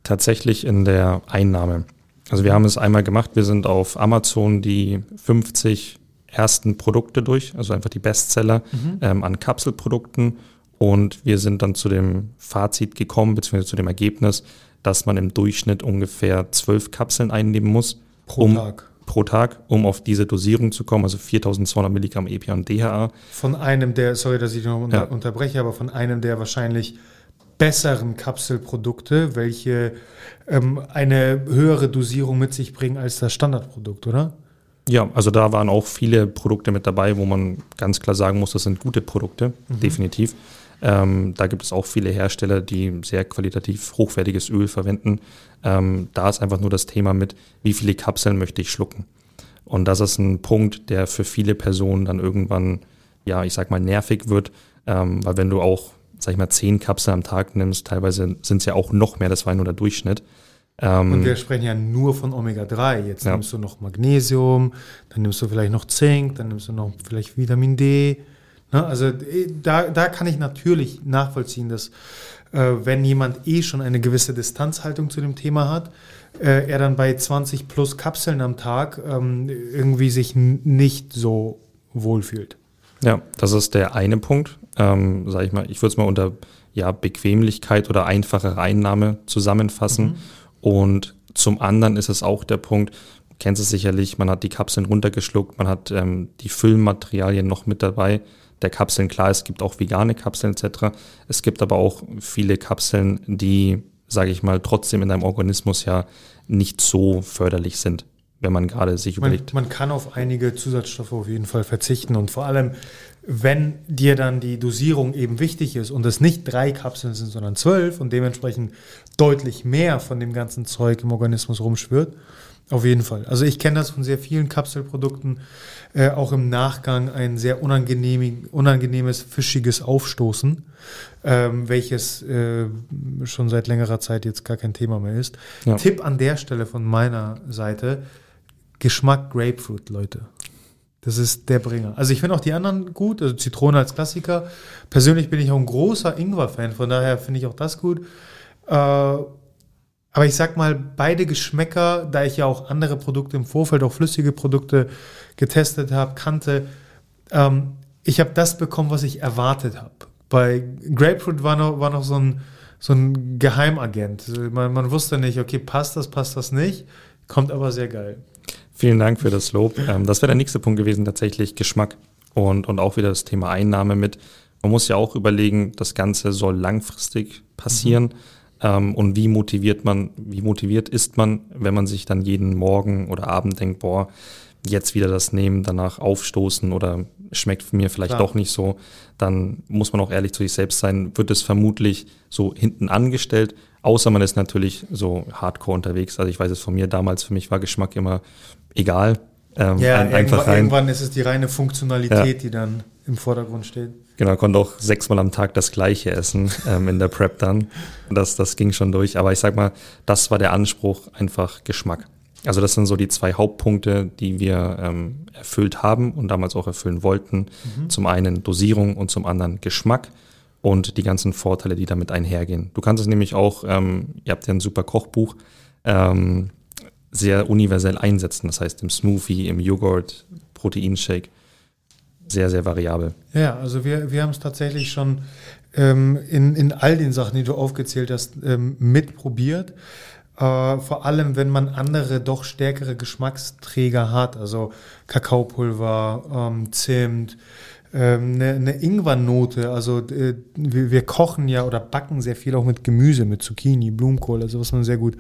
Tatsächlich in der Einnahme. Also wir haben es einmal gemacht, wir sind auf Amazon die 50 ersten Produkte durch, also einfach die Bestseller mhm. ähm, an Kapselprodukten. Und wir sind dann zu dem Fazit gekommen, beziehungsweise zu dem Ergebnis, dass man im Durchschnitt ungefähr zwölf Kapseln einnehmen muss. Pro um, Tag. Pro Tag, um auf diese Dosierung zu kommen, also 4200 Milligramm EPA und DHA. Von einem der, sorry, dass ich noch unter, ja. unterbreche, aber von einem der wahrscheinlich besseren Kapselprodukte, welche ähm, eine höhere Dosierung mit sich bringen als das Standardprodukt, oder? Ja, also da waren auch viele Produkte mit dabei, wo man ganz klar sagen muss, das sind gute Produkte, mhm. definitiv. Ähm, da gibt es auch viele Hersteller, die sehr qualitativ hochwertiges Öl verwenden. Ähm, da ist einfach nur das Thema mit, wie viele Kapseln möchte ich schlucken. Und das ist ein Punkt, der für viele Personen dann irgendwann, ja, ich sag mal, nervig wird, ähm, weil wenn du auch, sag ich mal, zehn Kapseln am Tag nimmst, teilweise sind es ja auch noch mehr, das war nur der Durchschnitt, ähm, und wir sprechen ja nur von Omega-3. Jetzt ja. nimmst du noch Magnesium, dann nimmst du vielleicht noch Zink, dann nimmst du noch vielleicht Vitamin D. Ne? Also äh, da, da kann ich natürlich nachvollziehen, dass äh, wenn jemand eh schon eine gewisse Distanzhaltung zu dem Thema hat, äh, er dann bei 20 plus Kapseln am Tag ähm, irgendwie sich nicht so wohlfühlt. Ja, das ist der eine Punkt. Ähm, sag ich mal, ich würde es mal unter ja, Bequemlichkeit oder einfache Einnahme zusammenfassen. Mhm. Und zum anderen ist es auch der Punkt, kennst es sicherlich, man hat die Kapseln runtergeschluckt, man hat ähm, die Füllmaterialien noch mit dabei. Der Kapseln, klar, es gibt auch vegane Kapseln etc. Es gibt aber auch viele Kapseln, die, sage ich mal, trotzdem in deinem Organismus ja nicht so förderlich sind wenn man gerade sich überlegt. Man, man, kann auf einige Zusatzstoffe auf jeden Fall verzichten und vor allem wenn dir dann die Dosierung eben wichtig ist und es nicht drei Kapseln sind, sondern zwölf und dementsprechend deutlich mehr von dem ganzen Zeug im Organismus rumschwirrt, auf jeden Fall. Also ich kenne das von sehr vielen Kapselprodukten, äh, auch im Nachgang ein sehr unangenehm, unangenehmes, fischiges Aufstoßen, ähm, welches äh, schon seit längerer Zeit jetzt gar kein Thema mehr ist. Ja. Tipp an der Stelle von meiner Seite, Geschmack Grapefruit, Leute. Das ist der Bringer. Also ich finde auch die anderen gut, also Zitrone als Klassiker. Persönlich bin ich auch ein großer Ingwer-Fan, von daher finde ich auch das gut. Äh, aber ich sag mal, beide Geschmäcker, da ich ja auch andere Produkte im Vorfeld, auch flüssige Produkte getestet habe, kannte, ähm, ich habe das bekommen, was ich erwartet habe. Bei Grapefruit war noch, war noch so ein, so ein Geheimagent. Man, man wusste nicht, okay, passt das, passt das nicht. Kommt aber sehr geil. Vielen Dank für das Lob. Ähm, das wäre der nächste Punkt gewesen, tatsächlich Geschmack und, und auch wieder das Thema Einnahme mit. Man muss ja auch überlegen, das Ganze soll langfristig passieren. Mhm. Und wie motiviert man, wie motiviert ist man, wenn man sich dann jeden Morgen oder Abend denkt, boah, jetzt wieder das nehmen, danach aufstoßen oder schmeckt mir vielleicht Klar. doch nicht so, dann muss man auch ehrlich zu sich selbst sein, wird es vermutlich so hinten angestellt, außer man ist natürlich so hardcore unterwegs. Also ich weiß es von mir damals, für mich war Geschmack immer egal. Ähm, ja, ein, einfach rein. irgendwann ist es die reine Funktionalität, ja. die dann im Vordergrund steht. Genau, konnte auch sechsmal am Tag das gleiche essen [LAUGHS] ähm, in der Prep dann. Das, das ging schon durch. Aber ich sag mal, das war der Anspruch, einfach Geschmack. Also das sind so die zwei Hauptpunkte, die wir ähm, erfüllt haben und damals auch erfüllen wollten. Mhm. Zum einen Dosierung und zum anderen Geschmack und die ganzen Vorteile, die damit einhergehen. Du kannst es nämlich auch, ähm, ihr habt ja ein super Kochbuch, ähm, sehr universell einsetzen. Das heißt im Smoothie, im Joghurt, Proteinshake. Sehr, sehr variabel. Ja, also wir, wir haben es tatsächlich schon ähm, in, in all den Sachen, die du aufgezählt hast, ähm, mitprobiert. Äh, vor allem, wenn man andere, doch stärkere Geschmacksträger hat, also Kakaopulver, ähm, Zimt, ähm, eine, eine Ingwernote. Also äh, wir, wir, kochen ja oder backen sehr viel auch mit Gemüse, mit Zucchini, Blumenkohl, also was man sehr gut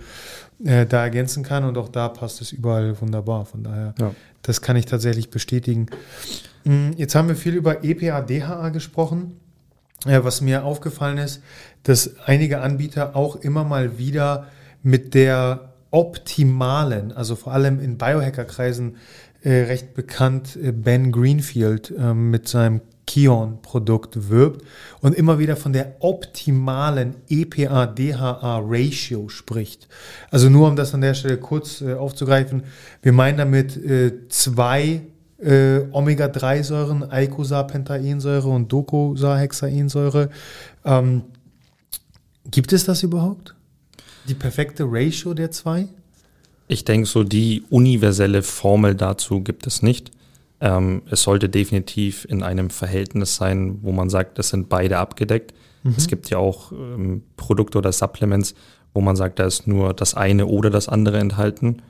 äh, da ergänzen kann. Und auch da passt es überall wunderbar. Von daher, ja. das kann ich tatsächlich bestätigen. Mm, jetzt haben wir viel über EPA, DHA gesprochen. Äh, was mir aufgefallen ist, dass einige Anbieter auch immer mal wieder mit der optimalen, also vor allem in Biohacker-Kreisen äh, recht bekannt, äh, Ben Greenfield äh, mit seinem Kion-Produkt wirbt und immer wieder von der optimalen EPA-DHA-Ratio spricht. Also nur um das an der Stelle kurz äh, aufzugreifen, wir meinen damit äh, zwei äh, Omega-3-Säuren, Eicosapentaensäure und Docosahexaensäure. Ähm, gibt es das überhaupt? Die perfekte Ratio der zwei? Ich denke, so die universelle Formel dazu gibt es nicht. Ähm, es sollte definitiv in einem Verhältnis sein, wo man sagt, das sind beide abgedeckt. Mhm. Es gibt ja auch ähm, Produkte oder Supplements, wo man sagt, da ist nur das eine oder das andere enthalten.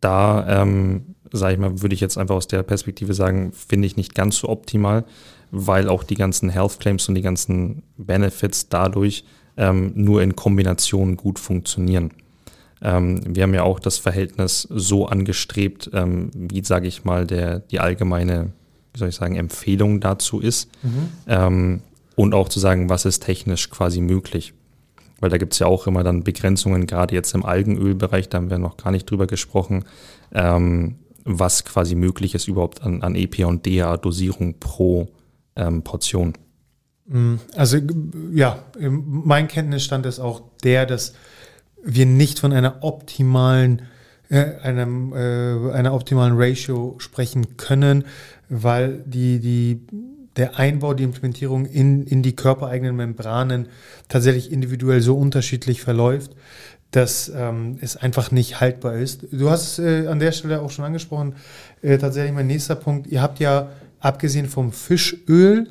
Da, ähm, sage ich mal, würde ich jetzt einfach aus der Perspektive sagen, finde ich nicht ganz so optimal, weil auch die ganzen Health Claims und die ganzen Benefits dadurch ähm, nur in Kombination gut funktionieren. Ähm, wir haben ja auch das Verhältnis so angestrebt, ähm, wie, sage ich mal, der, die allgemeine, wie soll ich sagen, Empfehlung dazu ist. Mhm. Ähm, und auch zu sagen, was ist technisch quasi möglich. Weil da gibt es ja auch immer dann Begrenzungen, gerade jetzt im Algenölbereich, da haben wir noch gar nicht drüber gesprochen, ähm, was quasi möglich ist überhaupt an, an EPA und DA-Dosierung pro ähm, Portion. Mhm. Also ja, mein Kenntnisstand ist auch der, dass wir nicht von einer optimalen, äh, einem, äh, einer optimalen Ratio sprechen können, weil die, die, der Einbau, die Implementierung in, in die körpereigenen Membranen tatsächlich individuell so unterschiedlich verläuft, dass ähm, es einfach nicht haltbar ist. Du hast äh, an der Stelle auch schon angesprochen, äh, tatsächlich mein nächster Punkt. Ihr habt ja abgesehen vom Fischöl,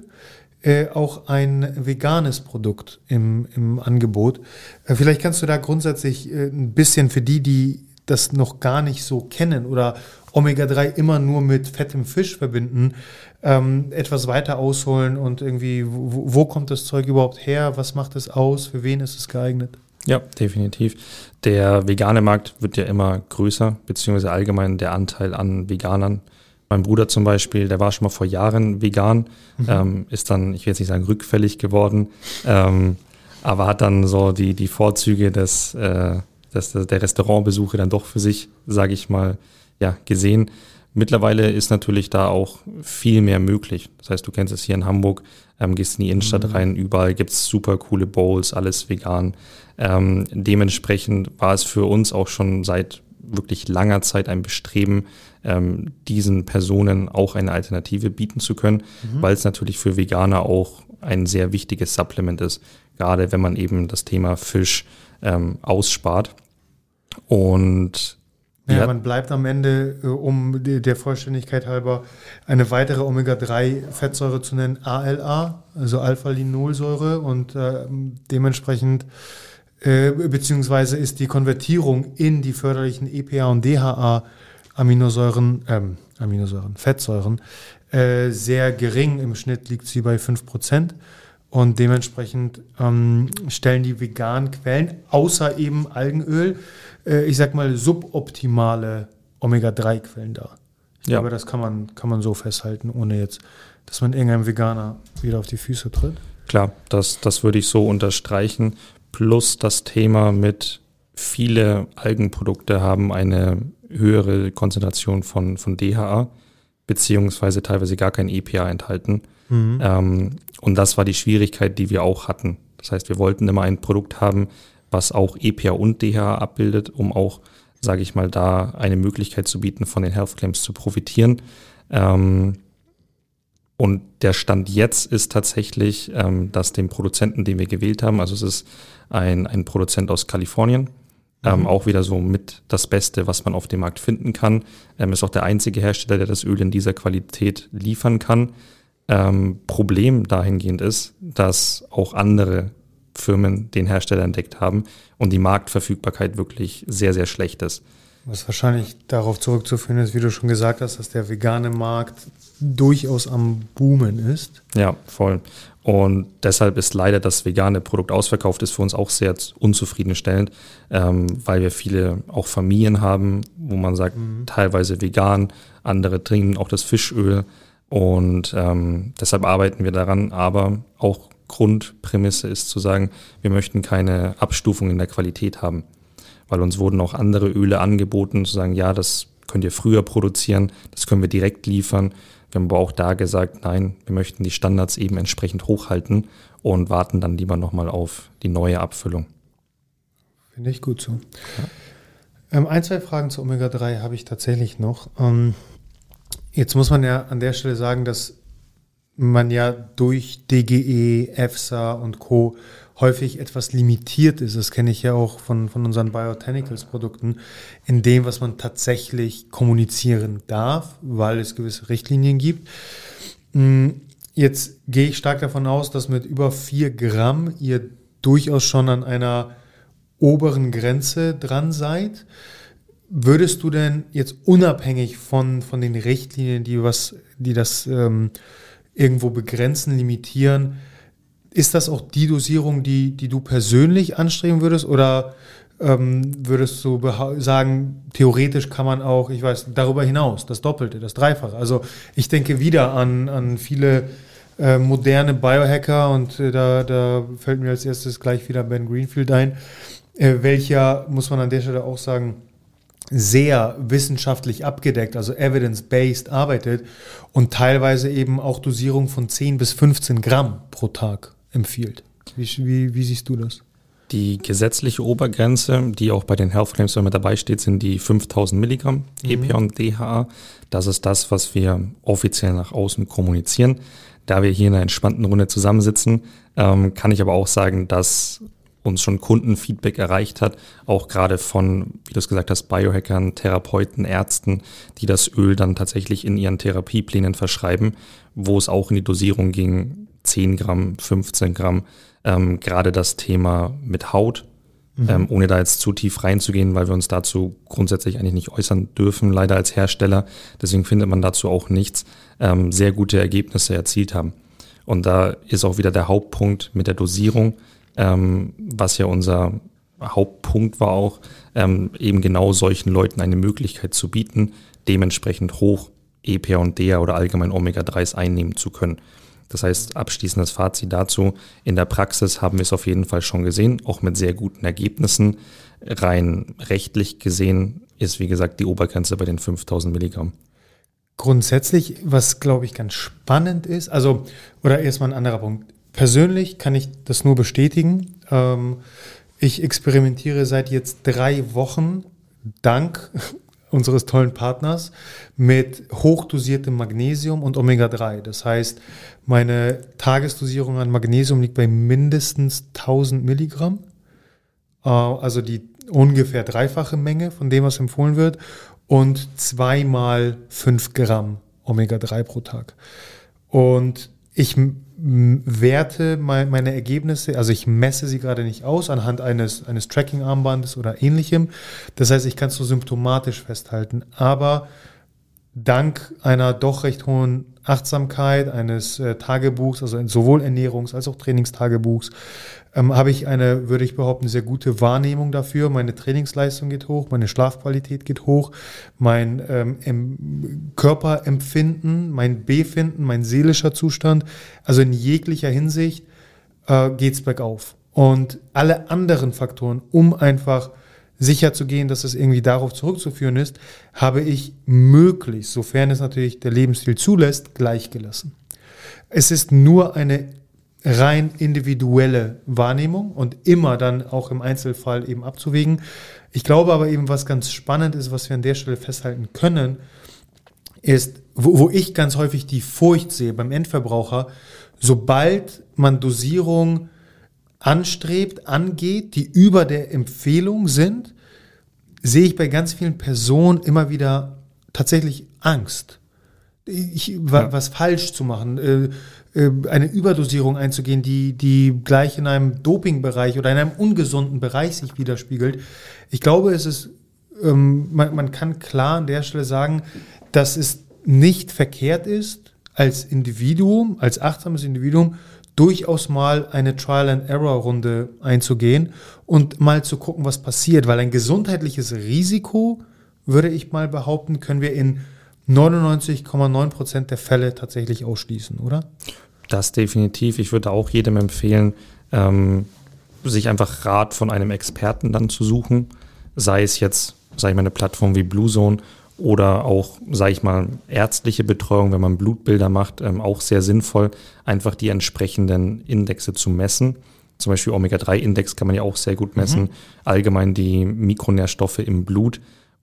äh, auch ein veganes Produkt im, im Angebot. Äh, vielleicht kannst du da grundsätzlich äh, ein bisschen für die, die das noch gar nicht so kennen oder Omega-3 immer nur mit fettem Fisch verbinden, ähm, etwas weiter ausholen und irgendwie, wo, wo kommt das Zeug überhaupt her? Was macht es aus? Für wen ist es geeignet? Ja, definitiv. Der vegane Markt wird ja immer größer, beziehungsweise allgemein der Anteil an Veganern mein Bruder zum Beispiel, der war schon mal vor Jahren vegan, mhm. ähm, ist dann, ich will jetzt nicht sagen rückfällig geworden, ähm, aber hat dann so die, die Vorzüge des, äh, des, der Restaurantbesuche dann doch für sich, sage ich mal, ja, gesehen. Mittlerweile ist natürlich da auch viel mehr möglich. Das heißt, du kennst es hier in Hamburg, ähm, gehst in die Innenstadt mhm. rein, überall gibt's super coole Bowls, alles vegan. Ähm, dementsprechend war es für uns auch schon seit wirklich langer Zeit ein Bestreben, ähm, diesen Personen auch eine Alternative bieten zu können, mhm. weil es natürlich für Veganer auch ein sehr wichtiges Supplement ist, gerade wenn man eben das Thema Fisch ähm, ausspart. Und ja, man bleibt am Ende, äh, um der Vollständigkeit halber, eine weitere Omega-3-Fettsäure zu nennen, ALA, also Alpha-Linolsäure und äh, dementsprechend äh, beziehungsweise ist die Konvertierung in die förderlichen EPA und DHA Aminosäuren, ähm, Aminosäuren, Fettsäuren, äh, sehr gering. Im Schnitt liegt sie bei 5%. Und dementsprechend ähm, stellen die veganen Quellen, außer eben Algenöl, äh, ich sag mal, suboptimale Omega-3-Quellen dar. Ich ja. glaube, das kann man, kann man so festhalten, ohne jetzt, dass man irgendeinem Veganer wieder auf die Füße tritt. Klar, das, das würde ich so unterstreichen plus das Thema mit viele Algenprodukte haben eine höhere Konzentration von, von DHA, beziehungsweise teilweise gar kein EPA enthalten. Mhm. Ähm, und das war die Schwierigkeit, die wir auch hatten. Das heißt, wir wollten immer ein Produkt haben, was auch EPA und DHA abbildet, um auch, sage ich mal, da eine Möglichkeit zu bieten, von den Health Claims zu profitieren. Ähm, und der Stand jetzt ist tatsächlich, ähm, dass dem Produzenten, den wir gewählt haben, also es ist ein, ein Produzent aus Kalifornien, ähm, mhm. auch wieder so mit das Beste, was man auf dem Markt finden kann. Ähm, ist auch der einzige Hersteller, der das Öl in dieser Qualität liefern kann. Ähm, Problem dahingehend ist, dass auch andere Firmen den Hersteller entdeckt haben und die Marktverfügbarkeit wirklich sehr, sehr schlecht ist. Was wahrscheinlich darauf zurückzuführen ist, wie du schon gesagt hast, dass der vegane Markt durchaus am Boomen ist. Ja, voll. Und deshalb ist leider das vegane Produkt ausverkauft, ist für uns auch sehr unzufriedenstellend, ähm, weil wir viele auch Familien haben, wo man sagt, mhm. teilweise vegan, andere trinken auch das Fischöl. Und ähm, deshalb arbeiten wir daran, aber auch Grundprämisse ist zu sagen, wir möchten keine Abstufung in der Qualität haben. weil uns wurden auch andere Öle angeboten, zu sagen, ja, das könnt ihr früher produzieren, das können wir direkt liefern. Wir haben aber auch da gesagt, nein, wir möchten die Standards eben entsprechend hochhalten und warten dann lieber nochmal auf die neue Abfüllung. Finde ich gut so. Ja. Ähm, ein, zwei Fragen zu Omega-3 habe ich tatsächlich noch. Ähm, jetzt muss man ja an der Stelle sagen, dass man ja durch DGE, EFSA und Co. häufig etwas limitiert ist. Das kenne ich ja auch von, von unseren Biotanicals-Produkten, in dem, was man tatsächlich kommunizieren darf, weil es gewisse Richtlinien gibt. Hm, jetzt gehe ich stark davon aus, dass mit über vier Gramm ihr durchaus schon an einer oberen Grenze dran seid. Würdest du denn jetzt unabhängig von, von den Richtlinien, die, was, die das ähm, irgendwo begrenzen, limitieren, ist das auch die Dosierung, die, die du persönlich anstreben würdest? Oder ähm, würdest du sagen, theoretisch kann man auch, ich weiß, darüber hinaus, das Doppelte, das Dreifache? Also ich denke wieder an, an viele äh, moderne Biohacker und äh, da, da fällt mir als erstes gleich wieder Ben Greenfield ein, äh, welcher, muss man an der Stelle auch sagen, sehr wissenschaftlich abgedeckt, also evidence-based arbeitet und teilweise eben auch Dosierung von 10 bis 15 Gramm pro Tag empfiehlt. Wie, wie, wie siehst du das? Die gesetzliche Obergrenze, die auch bei den Health Claims mit dabei steht, sind die 5000 Milligramm mhm. EPA und DHA. Das ist das, was wir offiziell nach außen kommunizieren. Da wir hier in einer entspannten Runde zusammensitzen, ähm, kann ich aber auch sagen, dass uns schon Kundenfeedback erreicht hat, auch gerade von, wie du es gesagt hast, Biohackern, Therapeuten, Ärzten, die das Öl dann tatsächlich in ihren Therapieplänen verschreiben, wo es auch in die Dosierung ging, 10 Gramm, 15 Gramm, ähm, gerade das Thema mit Haut, mhm. ähm, ohne da jetzt zu tief reinzugehen, weil wir uns dazu grundsätzlich eigentlich nicht äußern dürfen, leider als Hersteller. Deswegen findet man dazu auch nichts, ähm, sehr gute Ergebnisse erzielt haben. Und da ist auch wieder der Hauptpunkt mit der Dosierung ähm, was ja unser Hauptpunkt war auch, ähm, eben genau solchen Leuten eine Möglichkeit zu bieten, dementsprechend hoch EPA und DEA oder allgemein Omega-3s einnehmen zu können. Das heißt, abschließendes Fazit dazu, in der Praxis haben wir es auf jeden Fall schon gesehen, auch mit sehr guten Ergebnissen. Rein rechtlich gesehen ist, wie gesagt, die Obergrenze bei den 5000 Milligramm. Grundsätzlich, was glaube ich ganz spannend ist, also, oder erstmal ein anderer Punkt. Persönlich kann ich das nur bestätigen. Ähm, ich experimentiere seit jetzt drei Wochen dank [LAUGHS] unseres tollen Partners mit hochdosiertem Magnesium und Omega-3. Das heißt, meine Tagesdosierung an Magnesium liegt bei mindestens 1000 Milligramm, äh, also die ungefähr dreifache Menge von dem, was empfohlen wird, und zweimal 5 Gramm Omega-3 pro Tag. Und ich werte meine Ergebnisse, also ich messe sie gerade nicht aus anhand eines, eines Tracking-Armbandes oder ähnlichem. Das heißt, ich kann es so symptomatisch festhalten. Aber dank einer doch recht hohen Achtsamkeit, eines äh, Tagebuchs, also sowohl Ernährungs- als auch Trainingstagebuchs, ähm, habe ich eine, würde ich behaupten, sehr gute Wahrnehmung dafür. Meine Trainingsleistung geht hoch, meine Schlafqualität geht hoch, mein ähm, Körperempfinden, mein Befinden, mein seelischer Zustand, also in jeglicher Hinsicht äh, geht es bergauf. Und alle anderen Faktoren, um einfach sicher zu gehen, dass es irgendwie darauf zurückzuführen ist, habe ich möglichst, sofern es natürlich der Lebensstil zulässt, gleichgelassen. Es ist nur eine rein individuelle Wahrnehmung und immer dann auch im Einzelfall eben abzuwägen. Ich glaube aber eben, was ganz spannend ist, was wir an der Stelle festhalten können, ist, wo, wo ich ganz häufig die Furcht sehe beim Endverbraucher, sobald man Dosierung anstrebt, angeht, die über der Empfehlung sind, sehe ich bei ganz vielen Personen immer wieder tatsächlich Angst, ich, was falsch zu machen, äh, äh, eine Überdosierung einzugehen, die, die gleich in einem Dopingbereich oder in einem ungesunden Bereich sich widerspiegelt. Ich glaube, es ist, ähm, man, man kann klar an der Stelle sagen, dass es nicht verkehrt ist, als Individuum, als achtsames Individuum, durchaus mal eine Trial-and-Error-Runde einzugehen und mal zu gucken, was passiert. Weil ein gesundheitliches Risiko, würde ich mal behaupten, können wir in 99,9 Prozent der Fälle tatsächlich ausschließen, oder? Das definitiv. Ich würde auch jedem empfehlen, ähm, sich einfach Rat von einem Experten dann zu suchen. sei es jetzt, sage ich mal, eine Plattform wie Bluezone oder auch, sage ich mal, ärztliche Betreuung, wenn man Blutbilder macht, ähm, auch sehr sinnvoll, einfach die entsprechenden Indexe zu messen. Zum Beispiel Omega-3-Index kann man ja auch sehr gut messen, mhm. allgemein die Mikronährstoffe im Blut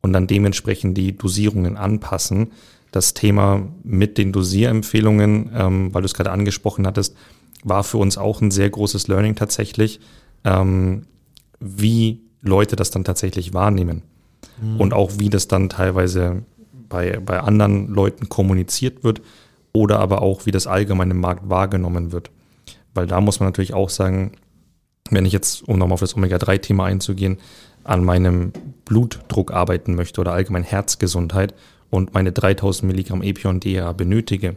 und dann dementsprechend die Dosierungen anpassen. Das Thema mit den Dosierempfehlungen, ähm, weil du es gerade angesprochen hattest, war für uns auch ein sehr großes Learning tatsächlich, ähm, wie Leute das dann tatsächlich wahrnehmen. Mhm. Und auch wie das dann teilweise bei, bei anderen Leuten kommuniziert wird oder aber auch wie das allgemein im Markt wahrgenommen wird. Weil da muss man natürlich auch sagen, wenn ich jetzt, um nochmal auf das Omega-3-Thema einzugehen, an meinem Blutdruck arbeiten möchte oder allgemein Herzgesundheit und meine 3000 Milligramm Epion DHA benötige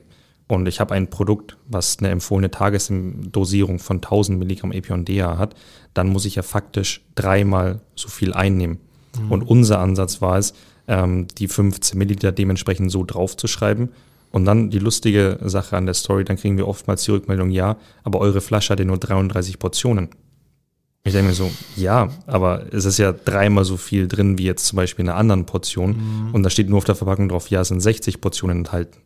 und ich habe ein Produkt, was eine empfohlene Tagesdosierung von 1000 Milligramm Epion DHA hat, dann muss ich ja faktisch dreimal so viel einnehmen. Mhm. Und unser Ansatz war es, ähm, die 15 Milliliter dementsprechend so draufzuschreiben. Und dann die lustige Sache an der Story, dann kriegen wir oftmals die Rückmeldung, ja, aber eure Flasche hat ja nur 33 Portionen. Ich denke mir so, ja, aber es ist ja dreimal so viel drin wie jetzt zum Beispiel in einer anderen Portion. Mhm. Und da steht nur auf der Verpackung drauf, ja, es sind 60 Portionen enthalten.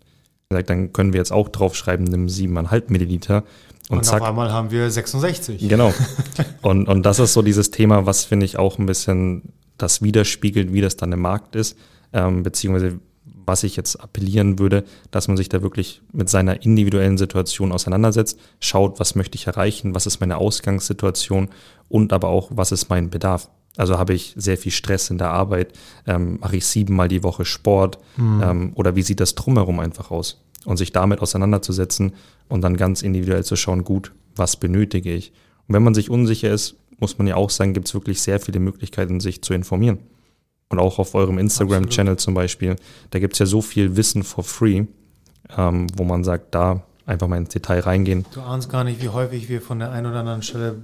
Dann können wir jetzt auch draufschreiben, nimm 7,5 Milliliter. Und, und zack. auf einmal haben wir 66. Genau. [LAUGHS] Und, und das ist so dieses Thema, was finde ich auch ein bisschen das widerspiegelt, wie das dann im Markt ist, ähm, beziehungsweise was ich jetzt appellieren würde, dass man sich da wirklich mit seiner individuellen Situation auseinandersetzt, schaut, was möchte ich erreichen, was ist meine Ausgangssituation und aber auch, was ist mein Bedarf. Also habe ich sehr viel Stress in der Arbeit, ähm, mache ich siebenmal die Woche Sport mhm. ähm, oder wie sieht das drumherum einfach aus? Und sich damit auseinanderzusetzen und dann ganz individuell zu schauen, gut, was benötige ich? Und wenn man sich unsicher ist, muss man ja auch sagen, gibt es wirklich sehr viele Möglichkeiten, sich zu informieren. Und auch auf eurem Instagram-Channel zum Beispiel, da gibt es ja so viel Wissen for free, ähm, wo man sagt, da einfach mal ins Detail reingehen. Du ahnst gar nicht, wie häufig wir von der einen oder anderen Stelle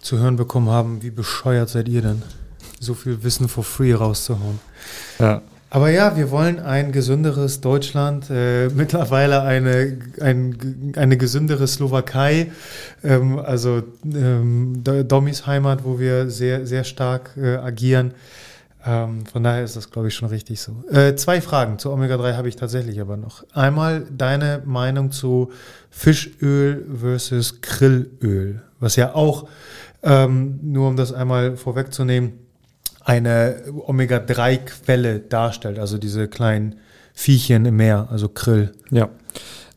zu hören bekommen haben, wie bescheuert seid ihr denn, so viel Wissen for free rauszuhauen. Ja. Aber ja, wir wollen ein gesünderes Deutschland, äh, [LAUGHS] mittlerweile eine, ein, eine gesündere Slowakei, ähm, also ähm, Dommys Heimat, wo wir sehr, sehr stark äh, agieren. Ähm, von daher ist das, glaube ich, schon richtig so. Äh, zwei Fragen zu Omega-3 habe ich tatsächlich aber noch. Einmal deine Meinung zu Fischöl versus Grillöl, was ja auch, ähm, nur um das einmal vorwegzunehmen, eine Omega-3-Quelle darstellt, also diese kleinen Viechchen im Meer, also Krill. Ja,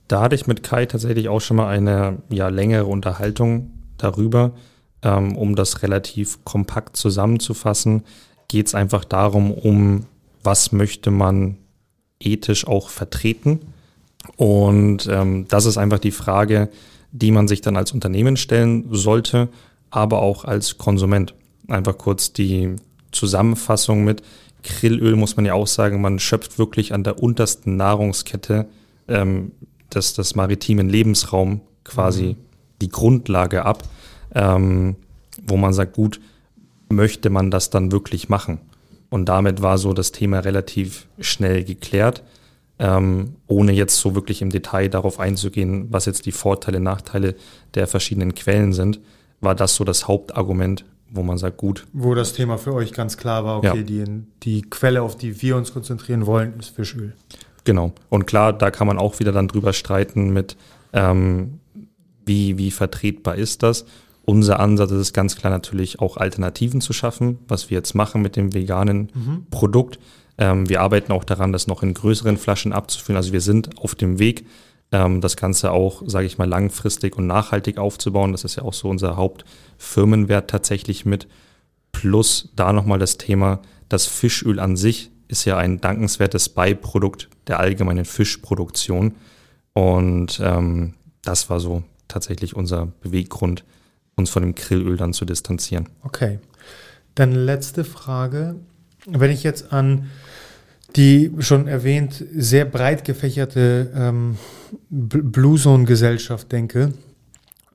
da hatte ich mit Kai tatsächlich auch schon mal eine ja, längere Unterhaltung darüber. Ähm, um das relativ kompakt zusammenzufassen, geht es einfach darum, um was möchte man ethisch auch vertreten. Und ähm, das ist einfach die Frage, die man sich dann als Unternehmen stellen sollte, aber auch als Konsument. Einfach kurz die Zusammenfassung mit Grillöl muss man ja auch sagen, man schöpft wirklich an der untersten Nahrungskette ähm, des, des maritimen Lebensraum quasi mhm. die Grundlage ab, ähm, wo man sagt, gut, möchte man das dann wirklich machen? Und damit war so das Thema relativ schnell geklärt, ähm, ohne jetzt so wirklich im Detail darauf einzugehen, was jetzt die Vorteile, Nachteile der verschiedenen Quellen sind, war das so das Hauptargument, wo man sagt, gut. Wo das Thema für euch ganz klar war, okay, ja. die, die Quelle, auf die wir uns konzentrieren wollen, ist Fischöl. Genau. Und klar, da kann man auch wieder dann drüber streiten mit, ähm, wie, wie vertretbar ist das. Unser Ansatz ist es ganz klar natürlich auch Alternativen zu schaffen, was wir jetzt machen mit dem veganen mhm. Produkt. Ähm, wir arbeiten auch daran, das noch in größeren Flaschen abzufüllen. Also wir sind auf dem Weg, ähm, das Ganze auch, sage ich mal, langfristig und nachhaltig aufzubauen. Das ist ja auch so unser Hauptfirmenwert tatsächlich mit. Plus da nochmal das Thema, das Fischöl an sich ist ja ein dankenswertes Beiprodukt der allgemeinen Fischproduktion. Und ähm, das war so tatsächlich unser Beweggrund, uns von dem Grillöl dann zu distanzieren. Okay. Dann letzte Frage. Wenn ich jetzt an die schon erwähnt sehr breit gefächerte ähm, Blue Zone Gesellschaft denke,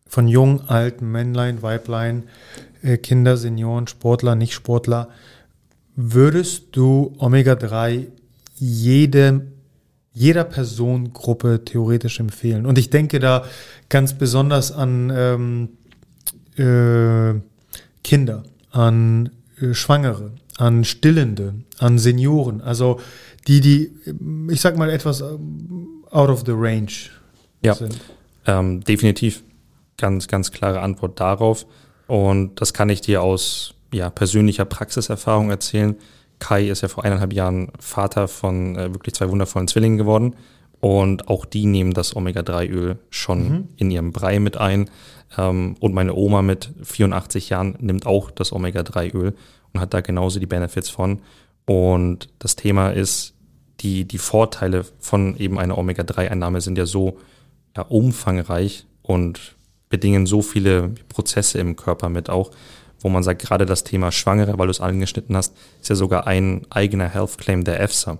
von jung, alt, Männlein, Weiblein, äh, Kinder, Senioren, Sportler, Nicht-Sportler, würdest du Omega-3 jede, jeder Personengruppe theoretisch empfehlen? Und ich denke da ganz besonders an ähm, äh, Kinder, an äh, Schwangere, an Stillende, an Senioren, also die, die, ich sag mal, etwas out of the range ja, sind? Ähm, definitiv. Ganz, ganz klare Antwort darauf. Und das kann ich dir aus ja, persönlicher Praxiserfahrung erzählen. Kai ist ja vor eineinhalb Jahren Vater von äh, wirklich zwei wundervollen Zwillingen geworden. Und auch die nehmen das Omega-3-Öl schon mhm. in ihrem Brei mit ein. Ähm, und meine Oma mit 84 Jahren nimmt auch das Omega-3-Öl und hat da genauso die Benefits von. Und das Thema ist, die, die Vorteile von eben einer Omega-3-Einnahme sind ja so ja, umfangreich und bedingen so viele Prozesse im Körper mit auch, wo man sagt, gerade das Thema Schwangere, weil du es angeschnitten hast, ist ja sogar ein eigener Health Claim der EFSA.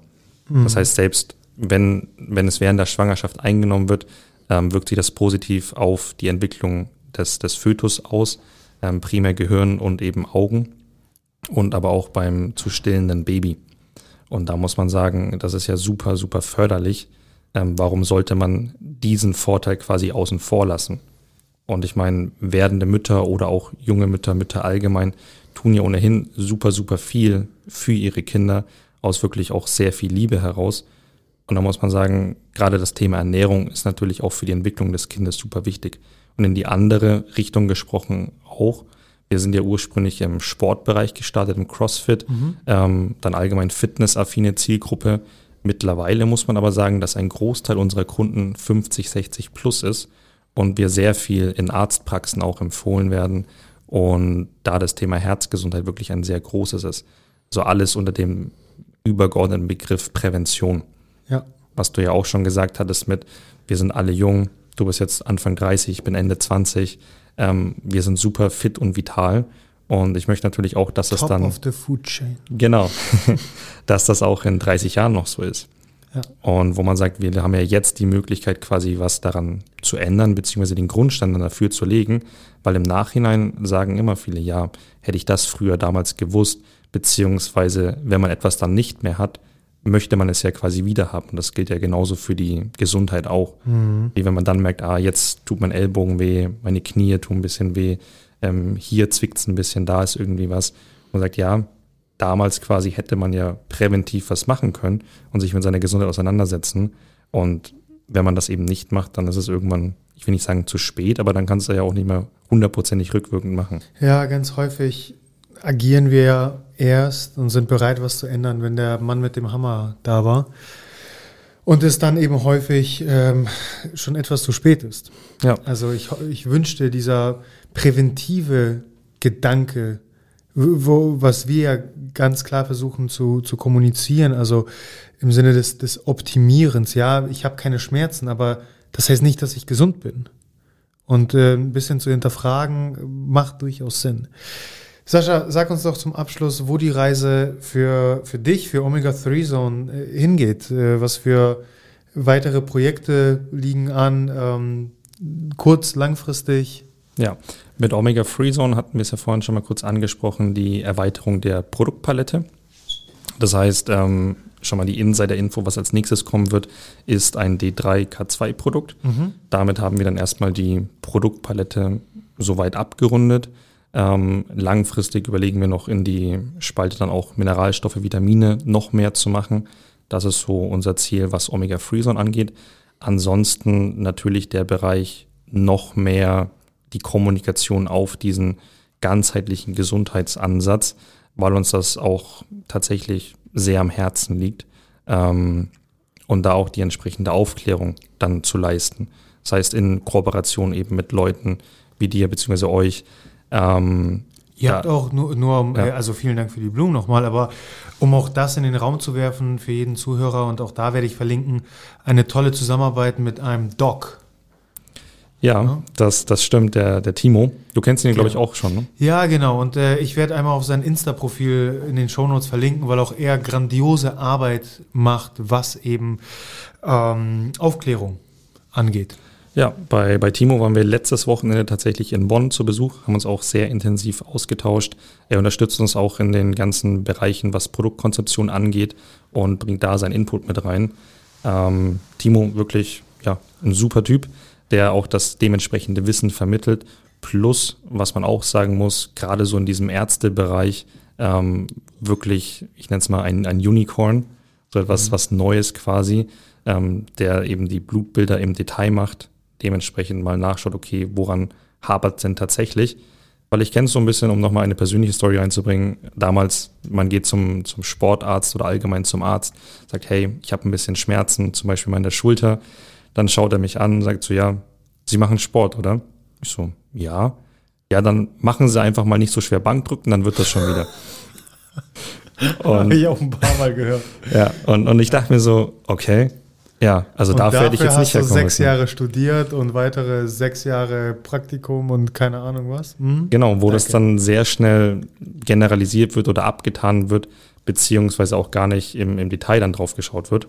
Mhm. Das heißt, selbst wenn, wenn es während der Schwangerschaft eingenommen wird, ähm, wirkt sich das positiv auf die Entwicklung des, des Fötus aus, ähm, primär Gehirn und eben Augen und aber auch beim zu stillenden Baby. Und da muss man sagen, das ist ja super, super förderlich. Ähm, warum sollte man diesen Vorteil quasi außen vor lassen? Und ich meine, werdende Mütter oder auch junge Mütter, Mütter allgemein, tun ja ohnehin super, super viel für ihre Kinder aus wirklich auch sehr viel Liebe heraus. Und da muss man sagen, gerade das Thema Ernährung ist natürlich auch für die Entwicklung des Kindes super wichtig. Und in die andere Richtung gesprochen auch. Wir sind ja ursprünglich im Sportbereich gestartet, im CrossFit, mhm. ähm, dann allgemein fitnessaffine Zielgruppe. Mittlerweile muss man aber sagen, dass ein Großteil unserer Kunden 50, 60 plus ist und wir sehr viel in Arztpraxen auch empfohlen werden. Und da das Thema Herzgesundheit wirklich ein sehr großes ist. So alles unter dem übergeordneten Begriff Prävention. Ja. Was du ja auch schon gesagt hattest mit, wir sind alle jung, du bist jetzt Anfang 30, ich bin Ende 20, ähm, wir sind super fit und vital. Und ich möchte natürlich auch, dass Top es dann. of the food chain. Genau. [LAUGHS] dass das auch in 30 Jahren noch so ist. Ja. Und wo man sagt, wir haben ja jetzt die Möglichkeit, quasi was daran zu ändern, beziehungsweise den Grundstand dafür zu legen, weil im Nachhinein sagen immer viele, ja, hätte ich das früher damals gewusst, beziehungsweise wenn man etwas dann nicht mehr hat, möchte man es ja quasi wieder haben. Das gilt ja genauso für die Gesundheit auch. Mhm. Wie wenn man dann merkt, ah, jetzt tut mein Ellbogen weh, meine Knie tun ein bisschen weh, ähm, hier zwickt es ein bisschen, da ist irgendwie was. Man sagt, ja, damals quasi hätte man ja präventiv was machen können und sich mit seiner Gesundheit auseinandersetzen. Und wenn man das eben nicht macht, dann ist es irgendwann, ich will nicht sagen zu spät, aber dann kannst du ja auch nicht mehr hundertprozentig rückwirkend machen. Ja, ganz häufig agieren wir erst und sind bereit, was zu ändern, wenn der Mann mit dem Hammer da war. Und es dann eben häufig ähm, schon etwas zu spät ist. Ja. Also ich, ich wünschte, dieser präventive Gedanke, wo, was wir ja ganz klar versuchen zu, zu kommunizieren, also im Sinne des, des Optimierens, ja, ich habe keine Schmerzen, aber das heißt nicht, dass ich gesund bin. Und äh, ein bisschen zu hinterfragen, macht durchaus Sinn. Sascha, sag uns doch zum Abschluss, wo die Reise für, für dich, für Omega 3 Zone äh, hingeht. Äh, was für weitere Projekte liegen an, ähm, kurz, langfristig? Ja, mit Omega Free Zone hatten wir es ja vorhin schon mal kurz angesprochen, die Erweiterung der Produktpalette. Das heißt, ähm, schon mal die Insider-Info, was als nächstes kommen wird, ist ein D3K2-Produkt. Mhm. Damit haben wir dann erstmal die Produktpalette soweit abgerundet. Ähm, langfristig überlegen wir noch in die Spalte dann auch Mineralstoffe, Vitamine noch mehr zu machen. Das ist so unser Ziel, was omega freezone angeht. Ansonsten natürlich der Bereich noch mehr die Kommunikation auf diesen ganzheitlichen Gesundheitsansatz, weil uns das auch tatsächlich sehr am Herzen liegt. Ähm, und da auch die entsprechende Aufklärung dann zu leisten. Das heißt, in Kooperation eben mit Leuten wie dir bzw. euch, ähm, Ihr ja. habt auch nur, nur ja. also vielen Dank für die Blumen nochmal, aber um auch das in den Raum zu werfen für jeden Zuhörer und auch da werde ich verlinken, eine tolle Zusammenarbeit mit einem Doc. Ja, ja. Das, das stimmt, der, der Timo. Du kennst ihn, glaube ich, auch schon, ne? Ja, genau. Und äh, ich werde einmal auf sein Insta-Profil in den Shownotes verlinken, weil auch er grandiose Arbeit macht, was eben ähm, Aufklärung angeht. Ja, bei, bei Timo waren wir letztes Wochenende tatsächlich in Bonn zu Besuch, haben uns auch sehr intensiv ausgetauscht. Er unterstützt uns auch in den ganzen Bereichen, was Produktkonzeption angeht und bringt da seinen Input mit rein. Ähm, Timo wirklich ja, ein super Typ, der auch das dementsprechende Wissen vermittelt. Plus, was man auch sagen muss, gerade so in diesem Ärztebereich, ähm, wirklich, ich nenne es mal ein, ein Unicorn, so etwas mhm. was Neues quasi, ähm, der eben die Blutbilder im Detail macht, dementsprechend mal nachschaut, okay, woran hapert es denn tatsächlich? Weil ich kenne es so ein bisschen, um nochmal eine persönliche Story einzubringen. Damals, man geht zum, zum Sportarzt oder allgemein zum Arzt, sagt, hey, ich habe ein bisschen Schmerzen, zum Beispiel mal in der Schulter. Dann schaut er mich an und sagt so, ja, Sie machen Sport, oder? Ich so, ja. Ja, dann machen Sie einfach mal nicht so schwer Bankdrücken, dann wird das schon wieder. [LAUGHS] Habe ich auch ein paar Mal gehört. Ja, und, und ich dachte mir so, okay, ja, also und dafür, hätte ich jetzt nicht hast du sechs Jahre studiert und weitere sechs Jahre Praktikum und keine Ahnung was. Hm? Genau, wo Danke. das dann sehr schnell generalisiert wird oder abgetan wird, beziehungsweise auch gar nicht im, im Detail dann drauf geschaut wird.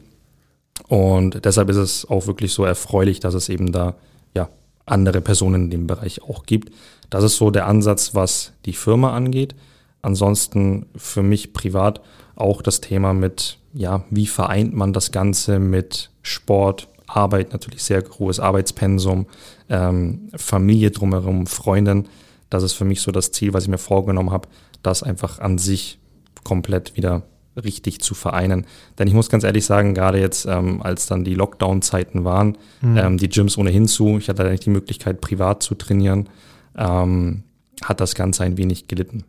Und deshalb ist es auch wirklich so erfreulich, dass es eben da ja andere Personen in dem Bereich auch gibt. Das ist so der Ansatz, was die Firma angeht. Ansonsten für mich privat auch das Thema mit, ja, wie vereint man das Ganze mit Sport, Arbeit, natürlich sehr hohes Arbeitspensum, ähm, Familie drumherum, Freunden. Das ist für mich so das Ziel, was ich mir vorgenommen habe, das einfach an sich komplett wieder richtig zu vereinen. Denn ich muss ganz ehrlich sagen, gerade jetzt, ähm, als dann die Lockdown-Zeiten waren, mhm. ähm, die Gyms ohnehin zu, ich hatte nicht die Möglichkeit, privat zu trainieren, ähm, hat das Ganze ein wenig gelitten.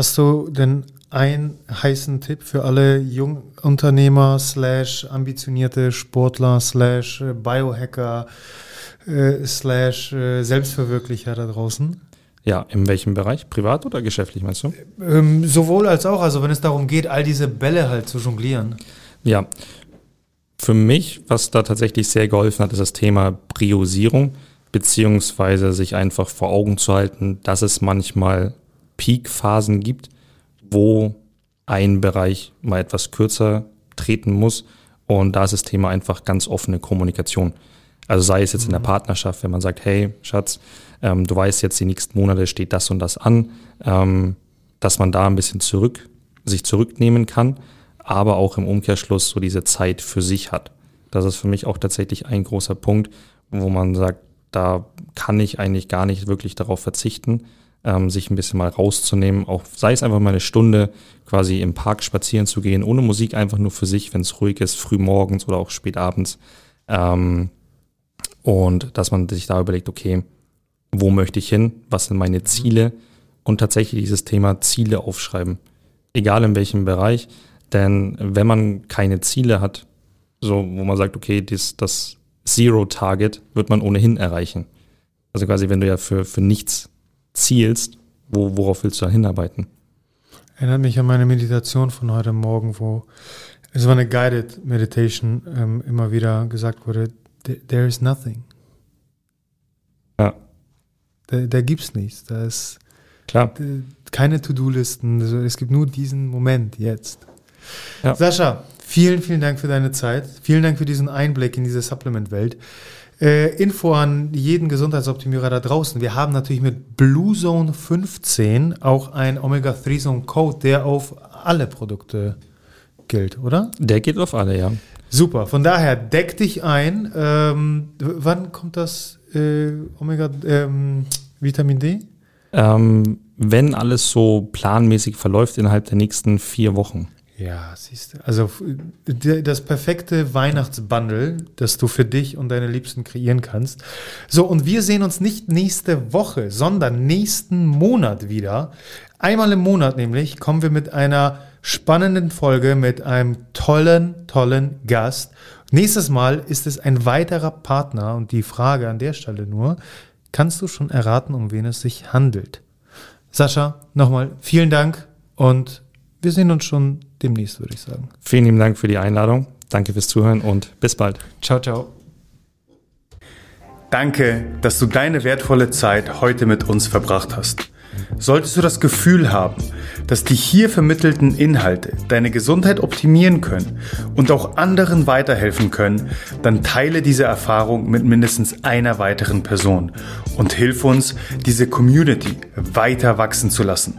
Hast du denn einen heißen Tipp für alle Jungunternehmer slash ambitionierte Sportler slash äh, Biohacker äh, slash äh, Selbstverwirklicher da draußen? Ja, in welchem Bereich? Privat oder geschäftlich, meinst du? Ähm, sowohl als auch, also wenn es darum geht, all diese Bälle halt zu jonglieren. Ja. Für mich, was da tatsächlich sehr geholfen hat, ist das Thema Priorisierung, beziehungsweise sich einfach vor Augen zu halten, dass es manchmal Peak-Phasen gibt, wo ein Bereich mal etwas kürzer treten muss. Und da ist das Thema einfach ganz offene Kommunikation. Also sei es jetzt in der mhm. Partnerschaft, wenn man sagt, hey Schatz, ähm, du weißt jetzt, die nächsten Monate steht das und das an, ähm, dass man da ein bisschen zurück, sich zurücknehmen kann, aber auch im Umkehrschluss so diese Zeit für sich hat. Das ist für mich auch tatsächlich ein großer Punkt, wo man sagt, da kann ich eigentlich gar nicht wirklich darauf verzichten, ähm, sich ein bisschen mal rauszunehmen, auch sei es einfach mal eine Stunde quasi im Park spazieren zu gehen, ohne Musik, einfach nur für sich, wenn es ruhig ist, früh morgens oder auch spät abends. Ähm, und dass man sich da überlegt, okay, wo möchte ich hin, was sind meine Ziele? Und tatsächlich dieses Thema Ziele aufschreiben, egal in welchem Bereich, denn wenn man keine Ziele hat, so wo man sagt, okay, das, das Zero-Target wird man ohnehin erreichen. Also quasi, wenn du ja für, für nichts zielst, wo, worauf willst du da hinarbeiten? Erinnert mich an meine Meditation von heute Morgen, wo es war eine Guided Meditation, ähm, immer wieder gesagt wurde, there is nothing. Ja. Da, da es nichts. Da ist Klar. keine To-Do-Listen. Also es gibt nur diesen Moment jetzt. Ja. Sascha, vielen, vielen Dank für deine Zeit. Vielen Dank für diesen Einblick in diese Supplement-Welt. Äh, Info an jeden Gesundheitsoptimierer da draußen. Wir haben natürlich mit Blue Zone 15 auch ein Omega-3 Zone Code, der auf alle Produkte gilt, oder? Der geht auf alle, ja. Super. Von daher deck dich ein. Ähm, wann kommt das äh, Omega ähm, Vitamin D? Ähm, wenn alles so planmäßig verläuft innerhalb der nächsten vier Wochen. Ja, siehst du. Also das perfekte Weihnachtsbundle, das du für dich und deine Liebsten kreieren kannst. So, und wir sehen uns nicht nächste Woche, sondern nächsten Monat wieder. Einmal im Monat nämlich kommen wir mit einer spannenden Folge mit einem tollen, tollen Gast. Nächstes Mal ist es ein weiterer Partner und die Frage an der Stelle nur, kannst du schon erraten, um wen es sich handelt? Sascha, nochmal vielen Dank und wir sehen uns schon demnächst, würde ich sagen. Vielen lieben Dank für die Einladung. Danke fürs Zuhören und bis bald. Ciao, ciao. Danke, dass du deine wertvolle Zeit heute mit uns verbracht hast. Solltest du das Gefühl haben, dass die hier vermittelten Inhalte deine Gesundheit optimieren können und auch anderen weiterhelfen können, dann teile diese Erfahrung mit mindestens einer weiteren Person und hilf uns, diese Community weiter wachsen zu lassen.